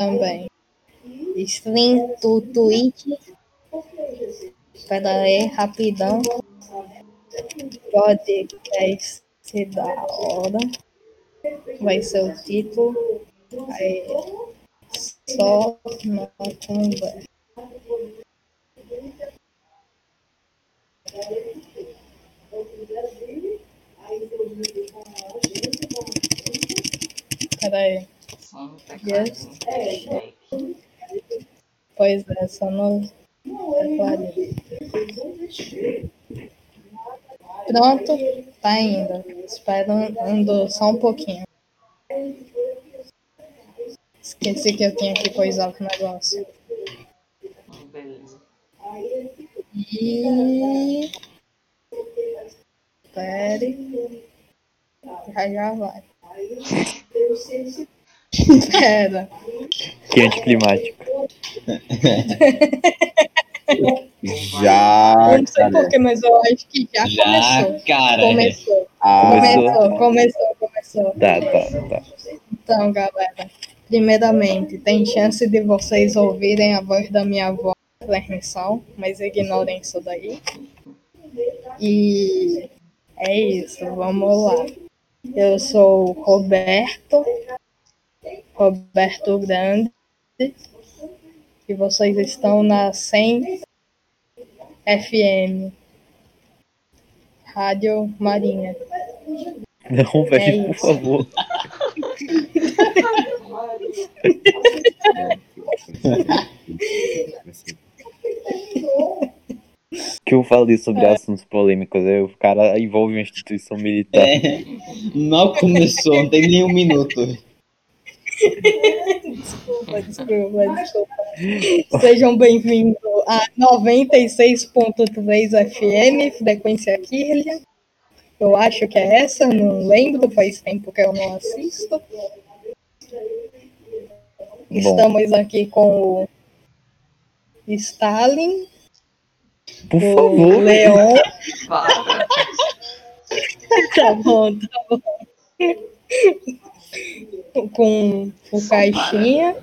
também. Stream do Twitch. Espera aí, rapidão. Podcast da hora. Vai ser o título. Aí, só na conversa. Yes. Pois é, só no tecladinho. Pronto, tá indo. Espera um, só um pouquinho. Esqueci que eu tinha que coisar o negócio. Beleza. E. Espere. Já já vai. Espera. Que anticlimático. Já, Eu não sei cara. porquê, mas eu acho que já, Já, começou. cara. Começou. Ah, Começou, começou, começou. Tá, tá, tá. Então, galera, primeiramente, tem chance de vocês ouvirem a voz da minha avó transmissão, mas ignorem isso daí. E é isso, vamos lá. Eu sou o Roberto, Roberto Grande, e vocês estão na 100 FM, Rádio Marinha. Não, velho, É por favor. Que eu falei sobre assuntos polêmicos, aí o cara envolve uma instituição militar. É, mal começou, não tem nem um minuto. Desculpa, desculpa, desculpa. Sejam bem-vindos a 96.3 FM, frequência Kirlian. Eu acho que é essa, não lembro, faz tempo que eu não assisto. Estamos aqui com o Stalin, Por o favor. Leon. Tá bom, tá bom. Com o Caixinha.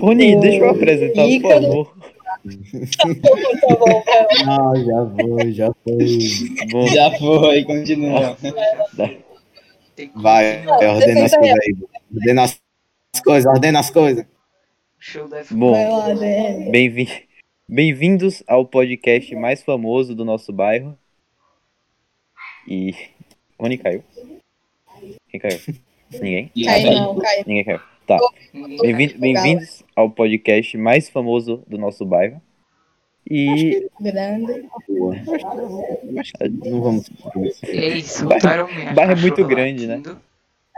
Rony, o deixa eu apresentar, por favor. Tá bom, tá bom. não, já foi, já foi. Bom, Já foi, continua. Vai, ordena as coisas aí. Ordena as coisas, ordena as coisas. Show da bom. Bem-vindos ao podcast mais famoso do nosso bairro. E. Rony caiu? Quem caiu? Ninguém? Cai não, cai. Ninguém caiu. Tá. Bem-vin- Bem-vindos ao podcast mais famoso do nosso bairro. E. Grande. Boa. Não vamos. É isso, O bairro- o bairro é muito grande, né?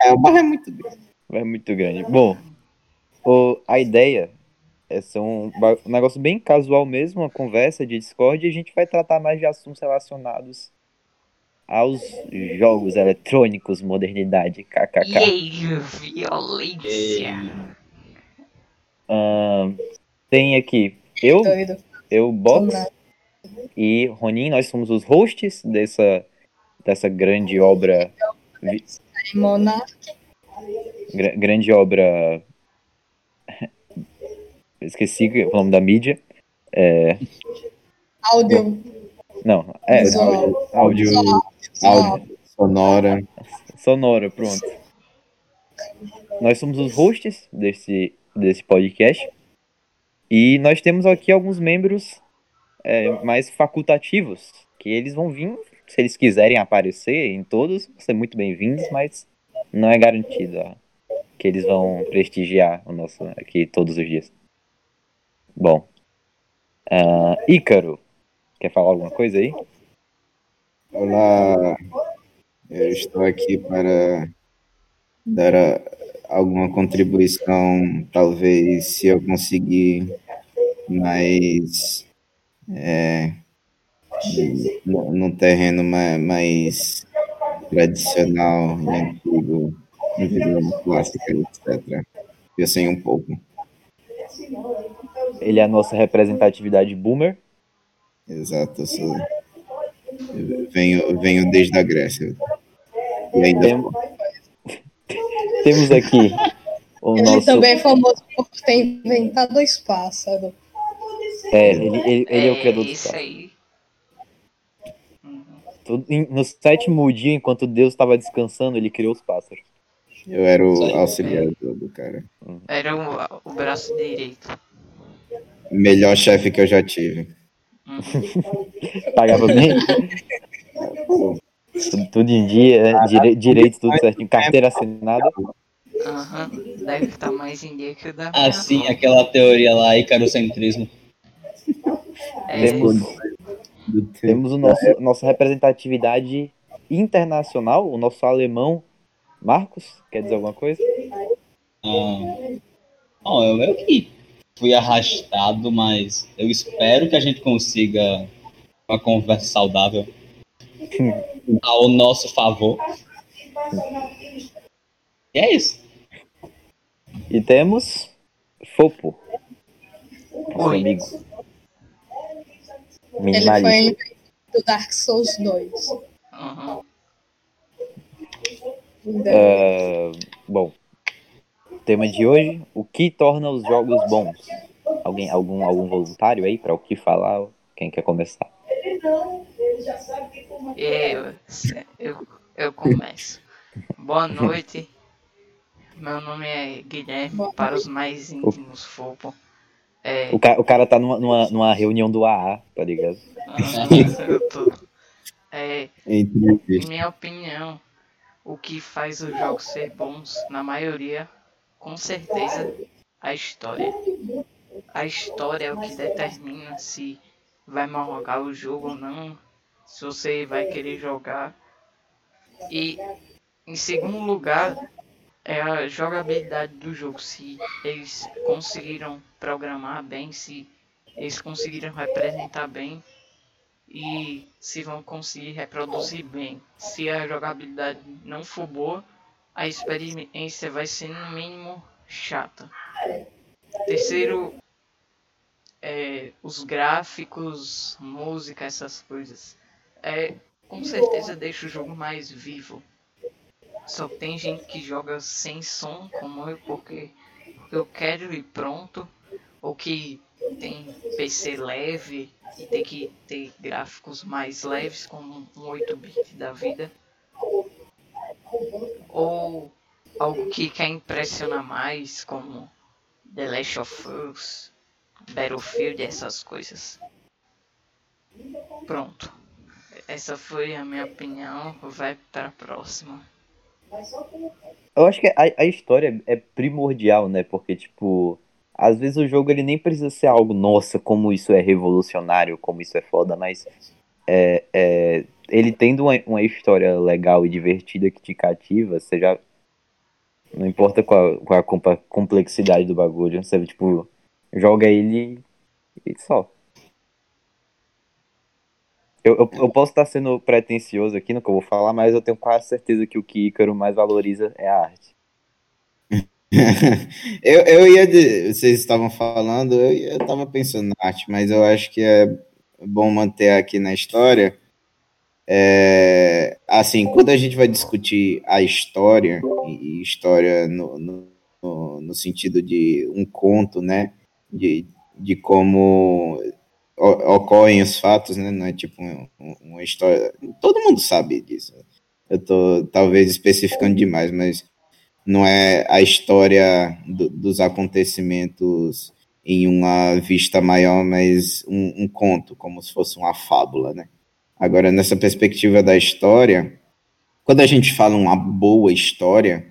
É, o barro é muito grande. É muito grande. Bom, o- a ideia é ser um, um negócio bem casual mesmo, uma conversa de Discord, e a gente vai tratar mais de assuntos relacionados aos jogos eletrônicos, modernidade, kkk. aí, violência. Ahn, tem aqui eu, Doido. eu, Box e Ronin, nós somos os hosts dessa, dessa grande obra, gra- grande obra, esqueci o nome da mídia, é, Áudio. Não, é, Visual. Áudio, áudio, sonora. Sonora, pronto. Nós somos os hosts desse, desse podcast. E nós temos aqui alguns membros é, mais facultativos, que eles vão vir, se eles quiserem aparecer em todos, vão ser muito bem-vindos, mas não é garantido ó, que eles vão prestigiar o nosso aqui todos os dias. Bom, ah, Ícaro, quer falar alguma coisa aí? Olá, eu estou aqui para dar a- alguma contribuição, talvez se eu conseguir, mais é, num terreno ma- mais tradicional e antigo, videogame clássico, etc. Eu sei um pouco, Ele é a nossa representatividade boomer. Exato. Eu sou, eu venho, venho desde a Grécia. E ainda Tem- Temos aqui o Ele nosso. também é famoso por ter inventado os pássaros. É, ele, ele, ele é o criador aí. Tudo- em- No sétimo dia, enquanto Deus estava descansando, ele criou os pássaros. Eu era o auxiliar do, do cara. Era o, o braço direito. Melhor chefe que eu já tive. Uhum. Pagava bem. tudo, tudo em dia, né? Dire, direito, tudo certinho. Carteira assinada. Aham. Deve estar mais em dia que o da Ah, sim, aquela teoria lá, icarocentrismo. É, Temos, temos o nosso, nossa representatividade internacional, o nosso alemão. Marcos, quer dizer alguma coisa? Ah, bom, eu meio que fui arrastado, mas eu espero que a gente consiga uma conversa saudável ao nosso favor. E é isso. E temos Fopo, nosso Oi. amigo. Ele foi do Dark Souls 2. Uhum. Ah, bom, tema de hoje: o que torna os jogos bons? Alguém, algum, algum voluntário aí para o que falar? Quem quer começar? Eu, eu, eu começo. Boa noite. Meu nome é Guilherme, para os mais íntimos Fopo. É, O, ca- o cara tá numa, numa, numa reunião do AA, tá ligado? tô. É, minha opinião, o que faz os jogos ser bons, na maioria, com certeza, a história. A história é o que determina se vai jogar o jogo ou não, se você vai querer jogar. E, em segundo lugar, é a jogabilidade do jogo, se eles conseguiram programar bem, se eles conseguiram representar bem e se vão conseguir reproduzir bem. Se a jogabilidade não for boa, a experiência vai ser no mínimo chata. Terceiro, é, os gráficos, música, essas coisas. É, com certeza deixa o jogo mais vivo. Só tem gente que joga sem som, como eu, porque eu quero ir pronto, ou que tem PC leve e tem que ter gráficos mais leves, como um 8-bit da vida. Ou algo que quer impressionar mais, como The Last of Us, Battlefield, essas coisas. Pronto. Essa foi a minha opinião. Vai para a próxima. Eu acho que a, a história é primordial, né? Porque, tipo, às vezes o jogo ele nem precisa ser algo, nossa, como isso é revolucionário, como isso é foda, mas é, é, ele tendo uma, uma história legal e divertida que te cativa, você já. Não importa qual, qual a complexidade do bagulho, você, tipo, joga ele e só. Eu, eu, eu posso estar sendo pretencioso aqui no que eu vou falar, mas eu tenho quase certeza que o que Ícaro mais valoriza é a arte. eu, eu ia. de- Vocês estavam falando, eu, eu tava pensando na arte, mas eu acho que é bom manter aqui na história. É, assim, quando a gente vai discutir a história, e história no, no, no- sentido de um conto, né? De, de como ocorrem os fatos, né? Não é tipo um- um- uma história. Todo mundo sabe disso. Eu tô talvez especificando demais, mas não é a história do- dos acontecimentos em uma vista maior, mas um, um conto, como se fosse uma fábula, né? Agora, nessa perspectiva da história, quando a gente fala uma boa história,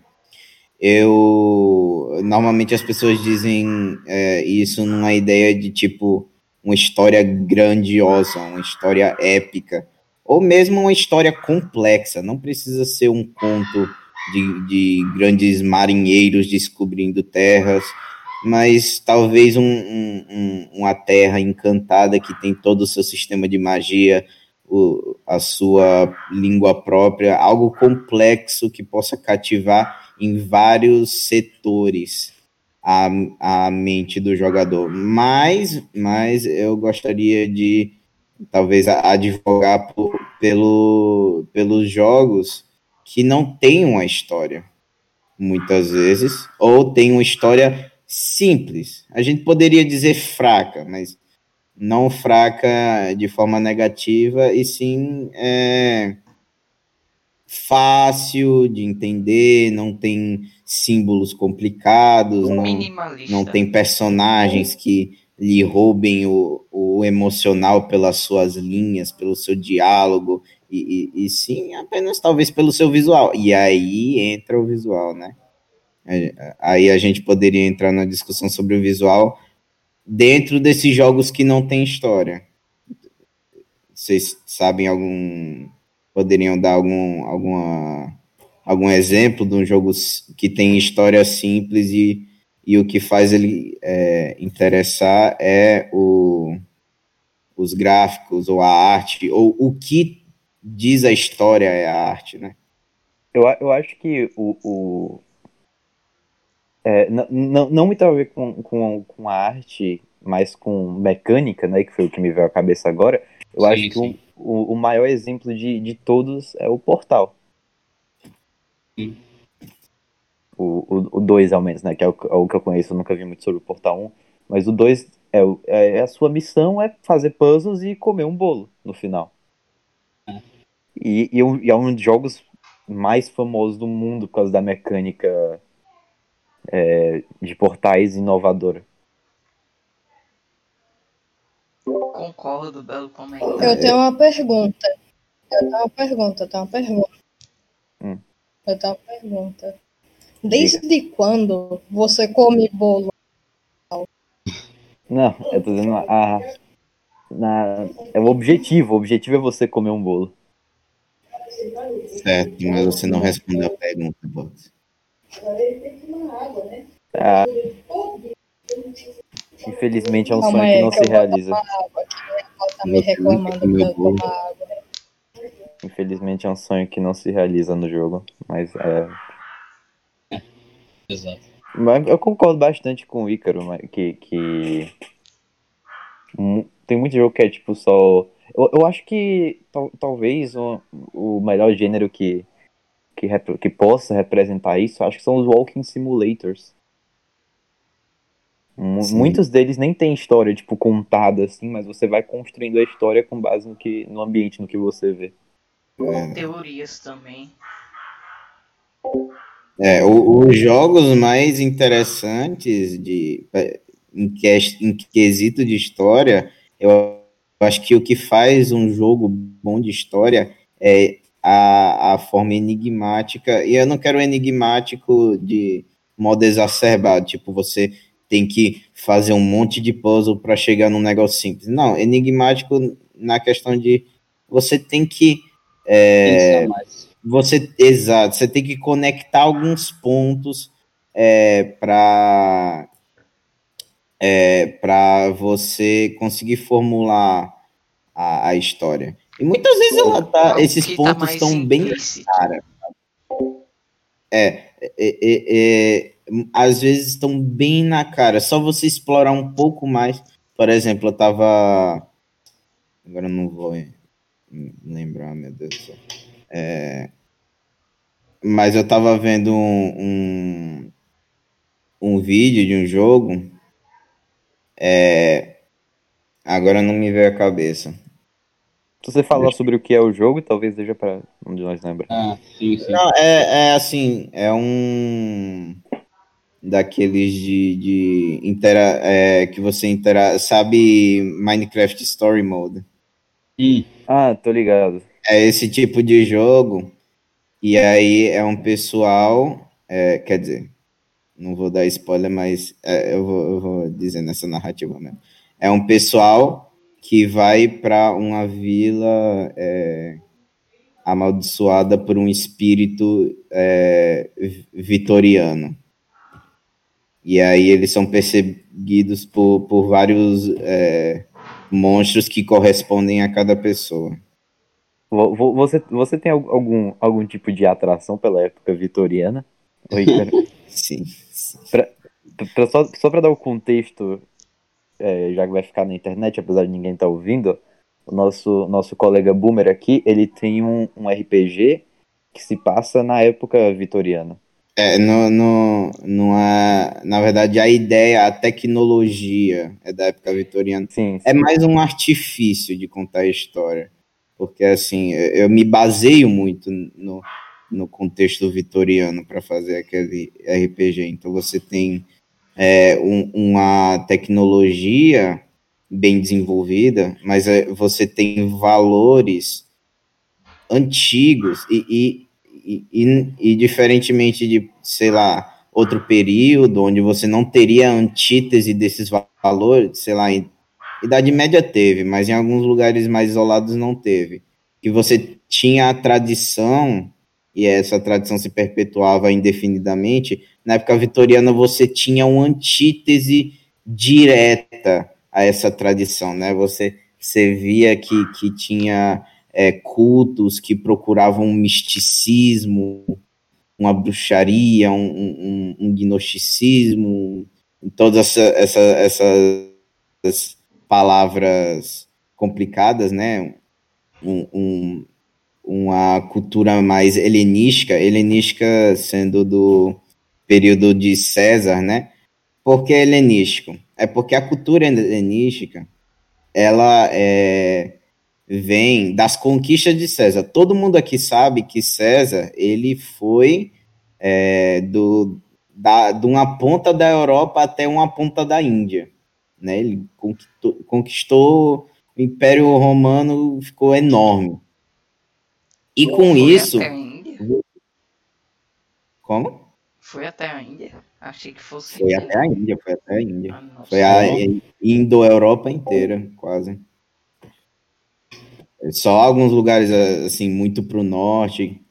eu normalmente as pessoas dizem é, isso numa ideia de tipo uma história grandiosa, uma história épica, ou mesmo uma história complexa. Não precisa ser um conto de, de grandes marinheiros descobrindo terras, mas talvez um, um- um- uma terra encantada que tem todo o seu sistema de magia, o- a sua língua própria, algo complexo que possa cativar em vários setores a, a mente do jogador. Mas, mas eu gostaria de talvez advogar por- pelo, pelos jogos que não têm uma história. muitas vezes, ou tem uma história simples. A gente poderia dizer fraca, mas não fraca de forma negativa, e sim é, fácil de entender, não tem símbolos complicados, não, não tem personagens que lhe roubem o, o emocional pelas suas linhas, pelo seu diálogo, e, e, e, sim apenas talvez pelo seu visual. E aí entra o visual, né? Aí a gente poderia entrar na discussão sobre o visual dentro desses jogos que não tem história. Vocês sabem algum. Poderiam dar algum, alguma, algum exemplo de um jogo que tem história simples e e o que faz ele é, interessar é o, os gráficos ou a arte, ou o que diz a história é a arte, né? Eu, eu acho que o. o é, não, não muito a ver com, com, com a arte, mas com mecânica, né? Que foi o que me veio à cabeça agora. Eu sim, acho que o, o, o, maior exemplo de, de todos é o Portal. Sim o 2 ao menos, né? Que é o, é o, que eu conheço, eu nunca vi muito sobre o Portal 1. Mas o 2 é, é, a sua missão é fazer puzzles e comer um bolo no final. É. E, e, e, é um dos jogos mais famosos do mundo por causa da mecânica é, de portais inovadora. Concordo, belo comentário. Eu tenho uma pergunta. Eu tenho uma pergunta, eu tenho uma pergunta. Hum. Eu tenho uma pergunta. Desde Diga. quando você come bolo? Não, eu tô dizendo a, na, é o objetivo. O objetivo é você comer um bolo. Certo, mas você não respondeu a pergunta, Box. Ah, infelizmente é um Calma sonho aí, que não que se realiza. Tá me reclamando Infelizmente é um sonho que não se realiza no jogo, mas é, Exato. Mas eu concordo bastante com o Ícaro, que, que tem muito jogo que é tipo só. Eu, eu acho que tal, talvez o, o melhor gênero que, que, rep, que possa representar isso, acho que são os Walking Simulators. Sim. Muitos deles nem tem história, tipo, contada assim, mas você vai construindo a história com base no, que, no ambiente, no que você vê. Com teorias também. É, o, os jogos mais interessantes de, em, que, em quesito de história, eu acho que o que faz um jogo bom de história é a, a forma enigmática, e eu não quero enigmático de modo exacerbado, tipo, você tem que fazer um monte de puzzle para chegar num negócio simples. Não, enigmático na questão de você tem que é, você, exato, você tem que conectar alguns pontos é, para é, para você conseguir formular a, a, história. E muitas vezes ela tá, esses tá pontos tá estão bem na cara. É, é, é, é, às vezes estão bem na cara. Só você explorar um pouco mais. Por exemplo, eu tava. Agora eu não vou lembrar, meu Deus do céu. É, mas eu tava vendo um, um, um, vídeo de um jogo. É, agora não me veio a cabeça. Se você falar Deixa... sobre o que é o jogo, talvez seja para um de nós lembrar. Ah, sim, sim. Não, é, é assim, é um daqueles de, de intera é, que você intera sabe Minecraft Story Mode. Sim. Ah, tô ligado. É esse tipo de jogo. E aí é um pessoal, é, quer dizer, não vou dar spoiler, mas é, eu, vou, eu vou dizer nessa narrativa mesmo. É um pessoal que vai para uma vila é, amaldiçoada por um espírito é, vitoriano. E aí eles são perseguidos por, por vários é, monstros que correspondem a cada pessoa. Você, você tem algum, algum tipo de atração pela época vitoriana? sim. Pra, pra, só só para dar o contexto, é, já que vai ficar na internet, apesar de ninguém estar tá ouvindo, o nosso, nosso colega Boomer aqui, ele tem um, um RPG que se passa na época vitoriana. É, no, no, não é, na verdade, a ideia, a tecnologia é da época vitoriana. Sim, sim. É mais um artifício de contar a história. Porque, assim, eu me baseio muito no, no contexto vitoriano para fazer aquele RPG. Então, você tem é, um, uma tecnologia bem desenvolvida, mas é, você tem valores antigos e, e e, e, diferentemente de, sei lá, outro período onde você não teria antítese desses valores, sei lá, em Idade Média teve, mas em alguns lugares mais isolados não teve. Que você tinha a tradição, e essa tradição se perpetuava indefinidamente, na época vitoriana você tinha uma antítese direta a essa tradição, né? Você, você via que, que tinha é, cultos que procuravam um misticismo, uma bruxaria, um, um, um gnosticismo, todas essa, essa, essas palavras complicadas, né? Um, um, uma cultura mais helenística, helenística sendo do período de César, né? Por que helenístico? É porque a cultura helenística, ela é, vem das conquistas de César. Todo mundo aqui sabe que César ele foi é, do, da, de uma ponta da Europa até uma ponta da Índia. Né? Ele conquistou, conquistou o Império Romano, ficou enorme. E com isso. Como? Foi até a Índia? Achei que fosse. Foi até a Índia, foi até a Índia. Ah, foi a Indo-Europa inteira, quase. Só alguns lugares, assim, muito para o norte.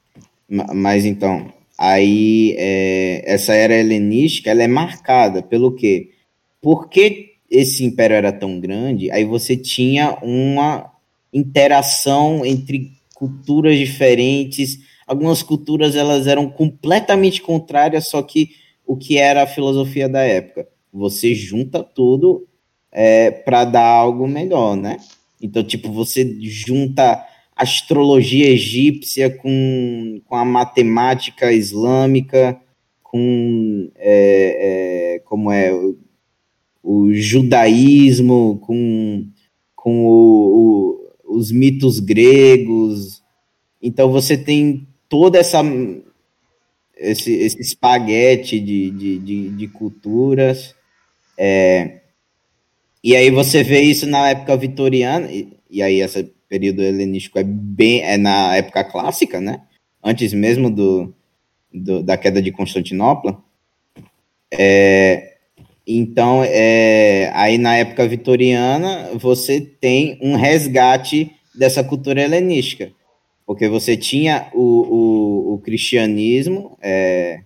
Mas então, aí é, essa era helenística, ela é marcada pelo quê? Porque esse império era tão grande, aí você tinha uma interação entre culturas diferentes. Algumas culturas elas eram completamente contrárias, só que o que era a filosofia da época? Você junta tudo é, para dar algo melhor, né? Então, tipo, você junta astrologia egípcia com, com a matemática islâmica, com é, é, como é o, o, judaísmo, com, com o, o, os mitos gregos. Então você tem toda essa esse, esse espaguete de, de, de, de culturas. É, e aí você vê isso na época vitoriana, e, e aí esse período helenístico é bem é na época clássica, né? Antes mesmo do, do da queda de Constantinopla. É, então, é, aí na época vitoriana, você tem um resgate dessa cultura helenística, porque você tinha o, o, o cristianismo, é,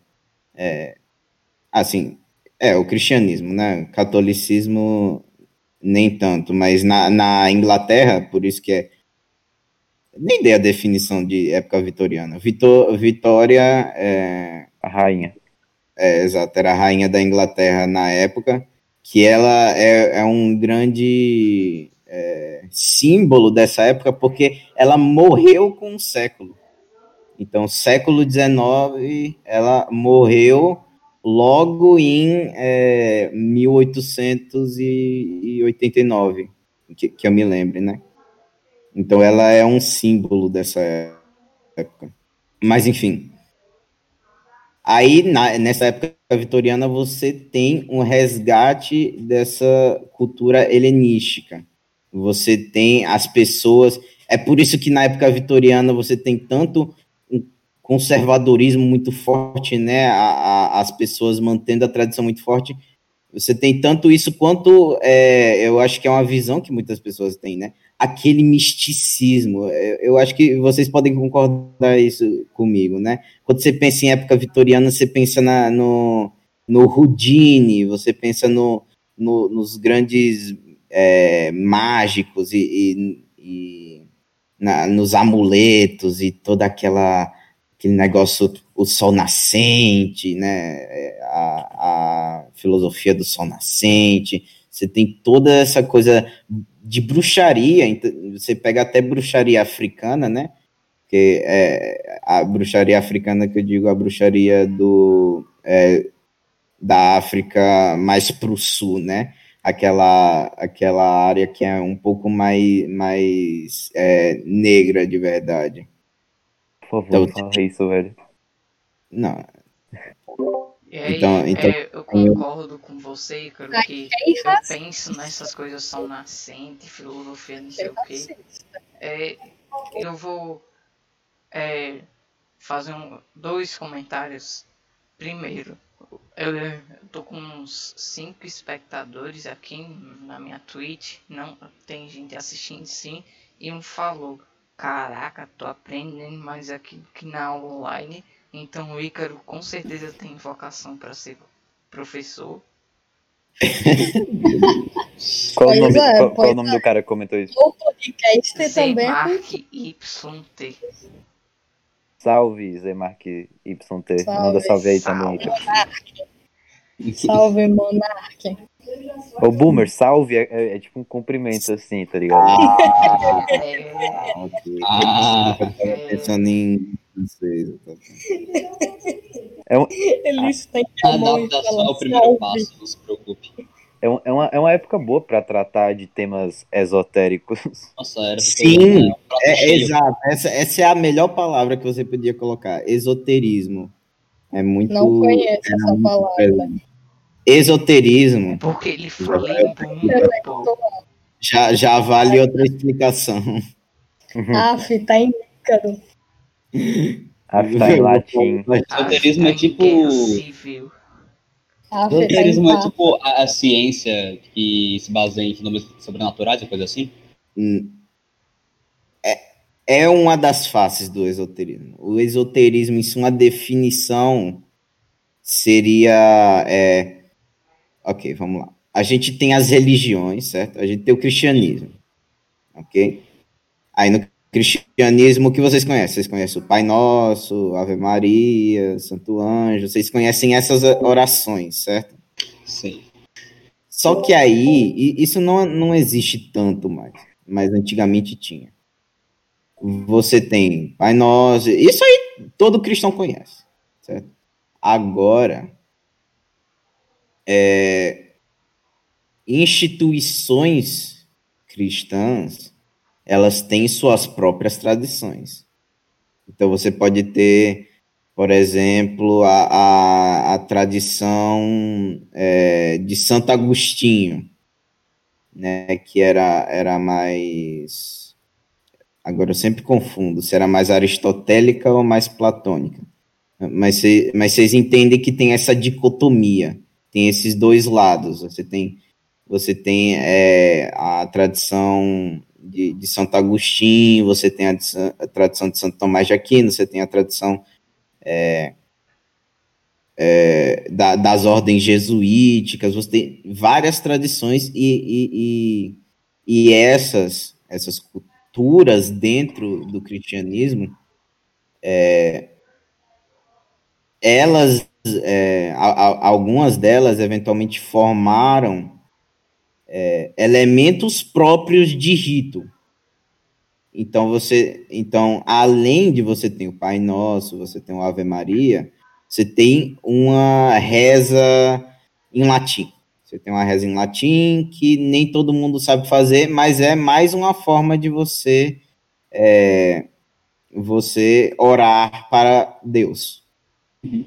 é, assim, é, o cristianismo, né? Catolicismo nem tanto, mas na, na Inglaterra, por isso que é. Nem dei a definição de época vitoriana. Vitor, Vitória é. A rainha. É, exato, era a rainha da Inglaterra na época, que ela é, é um grande é, símbolo dessa época, porque ela morreu com um século. Então, século XIX, ela morreu logo em é, 1889, que, que eu me lembre, né? Então ela é um símbolo dessa época. Mas enfim. Aí, na, nessa época vitoriana, você tem um resgate dessa cultura helenística. Você tem as pessoas. É por isso que na época vitoriana você tem tanto conservadorismo muito forte, né? A, a, as pessoas mantendo a tradição muito forte. Você tem tanto isso quanto é, eu acho que é uma visão que muitas pessoas têm, né? Aquele misticismo. Eu, é, eu acho que vocês podem concordar isso comigo, né? Quando você pensa em época vitoriana, você pensa na, no, no Houdini, você pensa no, no nos grandes é, mágicos e, e, e na, nos amuletos e toda aquela aquele negócio, o sol nascente, né? A, a filosofia do sol nascente. Você tem toda essa coisa de bruxaria. Você pega até bruxaria africana, né? Que é, a bruxaria africana que eu digo a bruxaria do é, da África mais para o sul, né? Aquela, aquela área que é um pouco mais, mais é, negra de verdade. Por favor, então, fala isso, velho. Não. Aí, então, então é, eu concordo com você, cara, que eu penso nessas coisas são nascentes, filosofia, não sei o quê. É, eu vou é, fazer um, dois comentários. Primeiro, eu, eu tô com uns cinco espectadores aqui na minha Twitch. Não tem gente assistindo sim. E um falou: Caraca, tô aprendendo mais aqui que na online. Então o Ícaro com certeza tem vocação para ser professor. qual, o nome, é, qual, qual o nome, do cara que comentou isso? O podcast também. Mark YT. Salve, Zé Mark YT. Salve, Manda salve aí salve. também. Monarque. Salve, Monarque. O Boomer, salve é, é, é, tipo um cumprimento assim, tá ligado? Ah, é. okay. ah, pensando em é um... Eles têm a adaptação é o primeiro passo, não se preocupe. É, um, é, uma, é uma época boa para tratar de temas esotéricos. Nossa, era Sim, é, é, exato. Essa, essa é a melhor palavra que você podia colocar. Esoterismo. É muito. Não conheço essa palavra. Esoterismo. Porque ele foi muito. Já, já vale outra explicação. Aff, tá em Ícaro. Ah, tá em latim. Esoterismo é tipo. Esoterismo é tipo a, a, ciência que se baseia em fenômenos sobrenaturais e coisa assim? Hum. É, é uma das faces do esoterismo. O esoterismo, em sua definição, seria. É... Ok, vamos lá. A gente tem as religiões, certo? A gente tem o cristianismo. Ok? Aí no cristianismo que vocês conhecem. Vocês conhecem o Pai Nosso, Ave Maria, Santo Anjo, vocês conhecem essas orações, certo? Sim. Só que aí, isso não, não existe tanto mais, mas antigamente tinha. Você tem Pai Nosso, isso aí todo cristão conhece, certo? Agora, é, instituições cristãs elas têm suas próprias tradições. Então você pode ter, por exemplo, a, a, a tradição é, de Santo Agostinho, né, que era, era mais. Agora eu sempre confundo se era mais aristotélica ou mais platônica. Mas, mas vocês entendem que tem essa dicotomia, tem esses dois lados. Você tem, você tem é, a tradição de, de Santo Agostinho, você tem a, a, tradição de Santo Tomás de Aquino, você tem a tradição é, é, da, das ordens jesuíticas, você tem várias tradições e, e, e, e essas, essas culturas dentro do cristianismo, é, elas, é, a, a, algumas delas eventualmente formaram é, elementos próprios de rito. Então você, então além de você ter o Pai Nosso, você tem o Ave Maria, você tem uma reza em latim. Você tem uma reza em latim que nem todo mundo sabe fazer, mas é mais uma forma de você é, você orar para Deus. Uhum.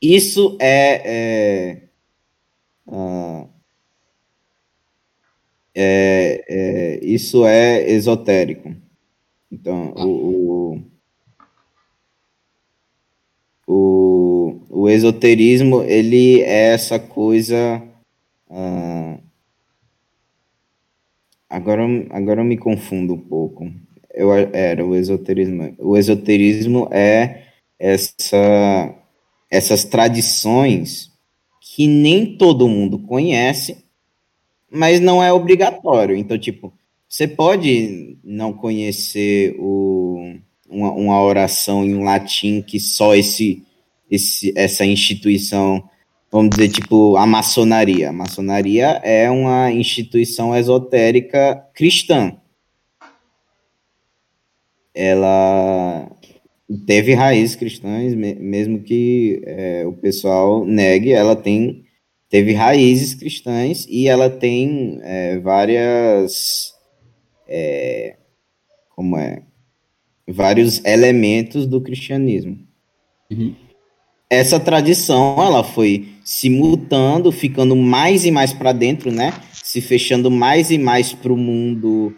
Isso é, é uh, é, é, isso é esotérico. Então, ah. o, o, o, esoterismo, ele é essa coisa... Ah, agora, agora eu me confundo um pouco. Eu, era o esoterismo. O esoterismo é essa, essas tradições que nem todo mundo conhece, mas não é obrigatório. Então, tipo, você pode não conhecer o, uma, uma oração em latim que só esse, esse, essa instituição, vamos dizer, tipo, a maçonaria. A maçonaria é uma instituição esotérica cristã. Ela teve raízes cristãs, mesmo que é, o pessoal negue, ela tem teve raízes cristãs e ela tem é, várias é, como é vários elementos do cristianismo. Uhum. Essa tradição ela foi se mutando, ficando mais e mais para dentro, né? Se fechando mais e mais para o mundo,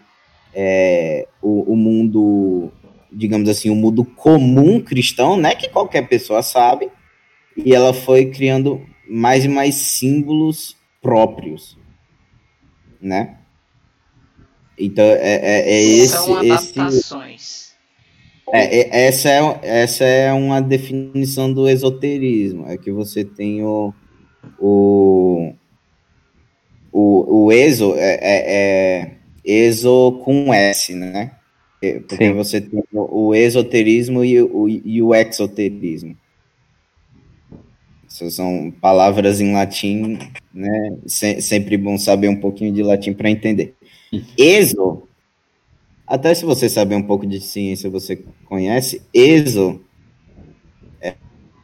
é, o, mundo digamos assim, o mundo comum cristão, né, que qualquer pessoa sabe, e ela foi criando mais e mais símbolos próprios, né? Então é, é, é esse, São adaptações. Esse, é, é, essa, é, essa é uma definição do esoterismo, é que você tem o o, o, o exo é, é, é exo com S, né? Porque Sim. você tem o esoterismo e o, e o exoterismo. São palavras em latim, né? Se, sempre bom saber um pouquinho de latim para entender. Exo, até se você saber um pouco de ciência, você conhece, exo é,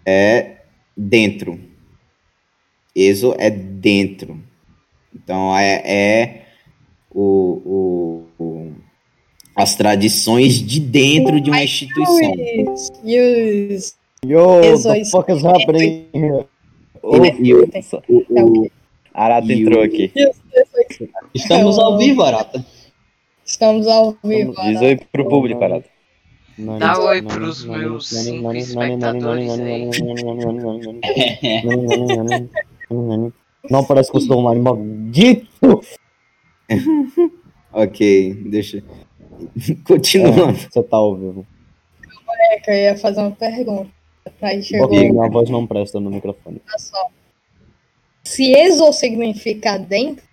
é dentro. Exo é dentro. Então é, é o, o, o as tradições de dentro de uma instituição. Yes. Yo, the fuck is happening here? O, o, o, Arata entrou aqui. Estamos ao vivo, Arata. Estamos ao vivo. Arata. Diz oi pro público, Arata. Dá oi pros meus cinco espectadores aí. Não parece que eu sou um animal maldito! ok, deixa. Continuando. É, você tá ao vivo. eu ia fazer uma pergunta. Aí chegou... Ok, minha voz não presta no microfone. Se exo significa dentro,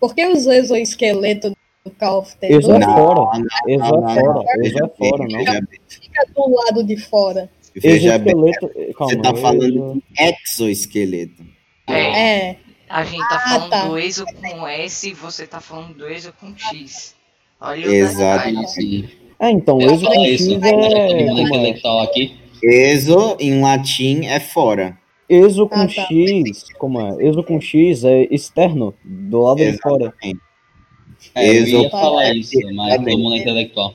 por que os exoesqueletos do Call of Duty? Exo é fora. Exo é fora. Exo é fora, não. Fica do lado de fora. Veja bem, você tá falando de exoesqueleto. É. é. A gente tá ah, falando tá. do exo com S e você tá falando do exo com X. Olha Exato. É, então, exo com X é... Como é? aqui. Exo, em latim, é fora. Exo com ah, tá. X, como é? Exo com X é externo, do lado Exatamente. de fora. É, eu ia falar isso, mas todo mundo é intelectual.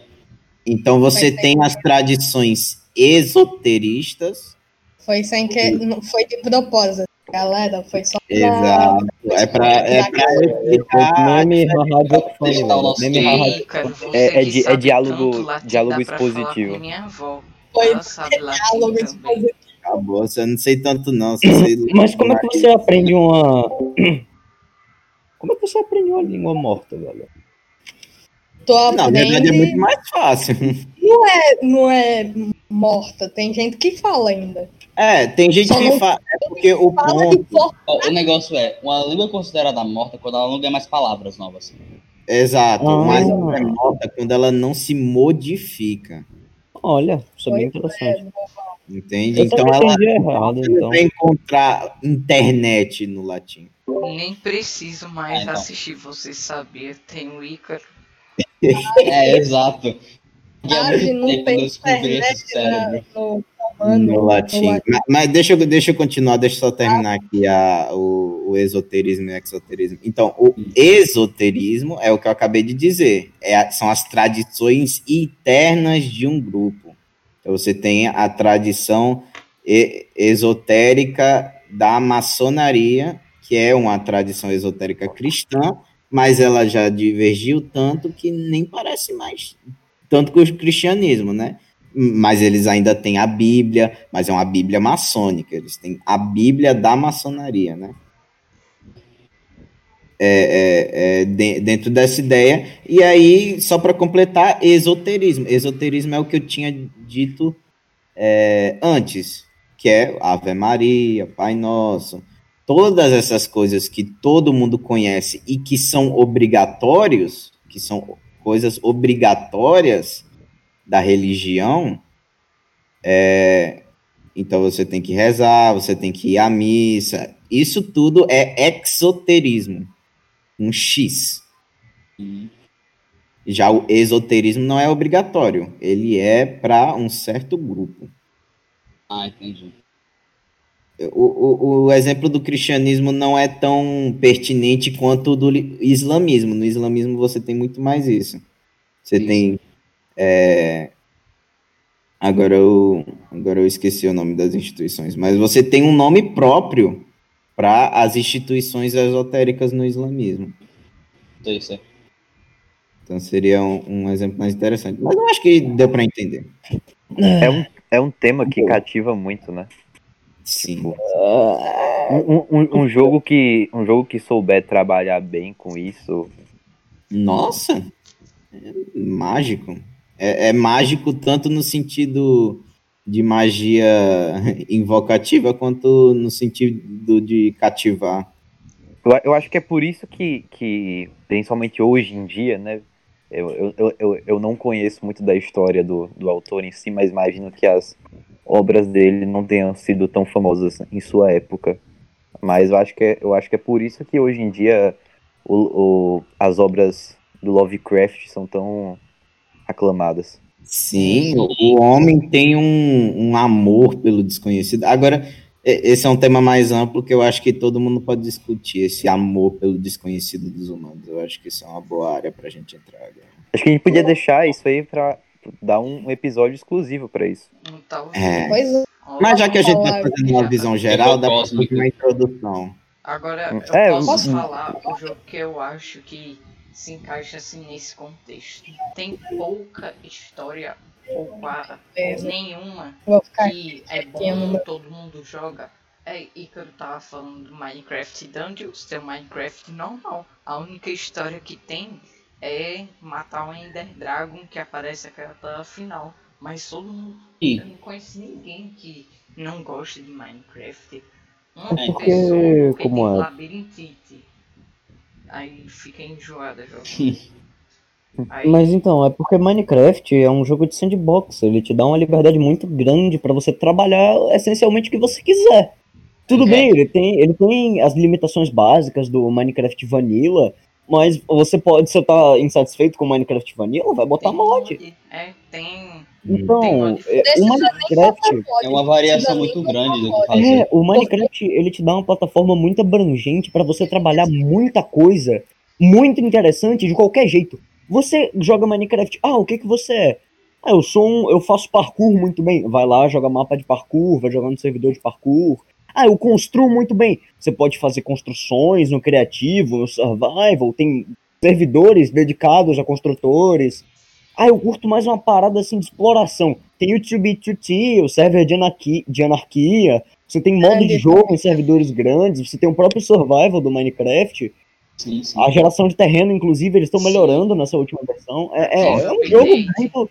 Então você tem as tradições esoteristas. Foi sem que. Não foi de propósito, galera. Foi só pra. Exato. É pra, é pra explicar. Meme É, é, é diálogo, diálogo expositivo. Minha avó. Foi diálogo. Acabou, você não sei tanto não. Mas como é que você aprende uma. Como é que você aprende uma língua morta, galera? Tu Na verdade é muito mais fácil. Não é, não é morta, tem gente que fala ainda. É, tem gente Só que fala. É porque o ponto. O negócio é, uma língua considerada morta quando ela não ganha mais palavras novas. Exato, ah. mas ela é morta quando ela não se modifica. Olha, isso é bem interessante. Entende? Eu então ela errado, então. vai encontrar internet no latim. Nem preciso mais é, assistir, você sabia, tem o Ícaro. é, exato. Hoje não tem internet no, no, no, latim. no, latim. Mas, mas, deixa, eu, deixa eu continuar, deixa eu só terminar aqui a, o, o esoterismo e o exoterismo. Então, o esoterismo é o que eu acabei de dizer. É, são as tradições internas de um grupo. Então, você tem a tradição esotérica da maçonaria, que é uma tradição esotérica cristã, mas ela já divergiu tanto que nem parece mais tanto com o cristianismo, né? Mas eles ainda têm a Bíblia, mas é uma Bíblia maçônica, eles têm a Bíblia da maçonaria, né? É, é, é, dentro dessa ideia. E aí, só para completar, esoterismo. Esoterismo é o que eu tinha dito é, antes, que é Ave Maria, Pai Nosso, todas essas coisas que todo mundo conhece e que são obrigatórios, que são coisas obrigatórias da religião, é, então você tem que rezar, você tem que ir à missa. Isso tudo é exoterismo. Um X. Já o esoterismo não é obrigatório, ele é para um certo grupo. Ah, entendi. O, o, o, exemplo do cristianismo não é tão pertinente quanto o do islamismo. No islamismo você tem muito mais isso. Você isso. tem. É... Agora, eu, agora eu esqueci o nome das instituições, mas você tem um nome próprio para as instituições esotéricas no islamismo. Isso é. Então seria um, um, exemplo mais interessante. Mas eu acho que deu para entender. É um, é um tema que cativa muito, né? Sim. Tipo, um, um, um, jogo que, um jogo que souber trabalhar bem com isso. Nossa! É mágico. É, é mágico tanto no sentido de magia invocativa quanto no sentido de cativar. Eu, acho que é por isso que, que, principalmente hoje em dia, né? Eu, eu, eu, eu não conheço muito da história do, do autor em si, mas imagino que as, obras dele não tenham sido tão famosas em sua época. Mas eu acho que é, eu acho que é por isso que hoje em dia o, o, as obras do Lovecraft são tão aclamadas. Sim, o homem tem um, um amor pelo desconhecido. Agora, esse é um tema mais amplo que eu acho que todo mundo pode discutir, esse amor pelo desconhecido dos humanos. Eu acho que isso é uma boa área para a gente entrar. Agora. Acho que a gente podia deixar isso aí para dar um episódio exclusivo para isso. Então, é. é. Mas já que a gente tá fazendo uma visão geral, dá pra fazer uma introdução. Agora, eu é, posso falar o jogo que eu acho que se encaixa assim nesse contexto. Tem pouca história ou quase nenhuma que é bom, todo mundo joga. É, Icaro tava falando do Minecraft Dungeons, tem o Minecraft normal. A única história que tem é matar o Ender Dragon que aparece aquela final. Mas todo mundo. Eu não conheço ninguém que não gosta de Minecraft. Uma é, pessoa que como tem é? labirintite. Aí fica enjoada jogando. Aí... Mas então, é porque Minecraft é um jogo de sandbox, ele te dá uma liberdade muito grande para você trabalhar essencialmente o que você quiser. Tudo é. bem, ele tem, ele tem as limitações básicas do Minecraft Vanilla, mas você pode, se tá insatisfeito com Minecraft Vanilla, vai botar tem mod. É, tem. Então, tem é, o Minecraft é uma variação muito grande do que fazer. É, o Minecraft ele te dá uma plataforma muito abrangente para você trabalhar muita coisa, muito interessante de qualquer jeito. Você joga Minecraft, ah, o que que você é? Ah, eu sou um, eu faço parkour muito bem. Vai lá, joga mapa de parkour, vai jogar no servidor de parkour. Ah, eu construo muito bem. Você pode fazer construções no criativo, no survival, tem servidores dedicados a construtores. Ah, eu curto mais uma parada assim de exploração. Tem o 2B2T, o server de, anarquia, de anarquia. Você tem modo de jogo em servidores grandes. Você tem o próprio survival do Minecraft. Sim, sim. A geração de terreno, inclusive, eles estão melhorando nessa última versão. É, é, é um jogo muito.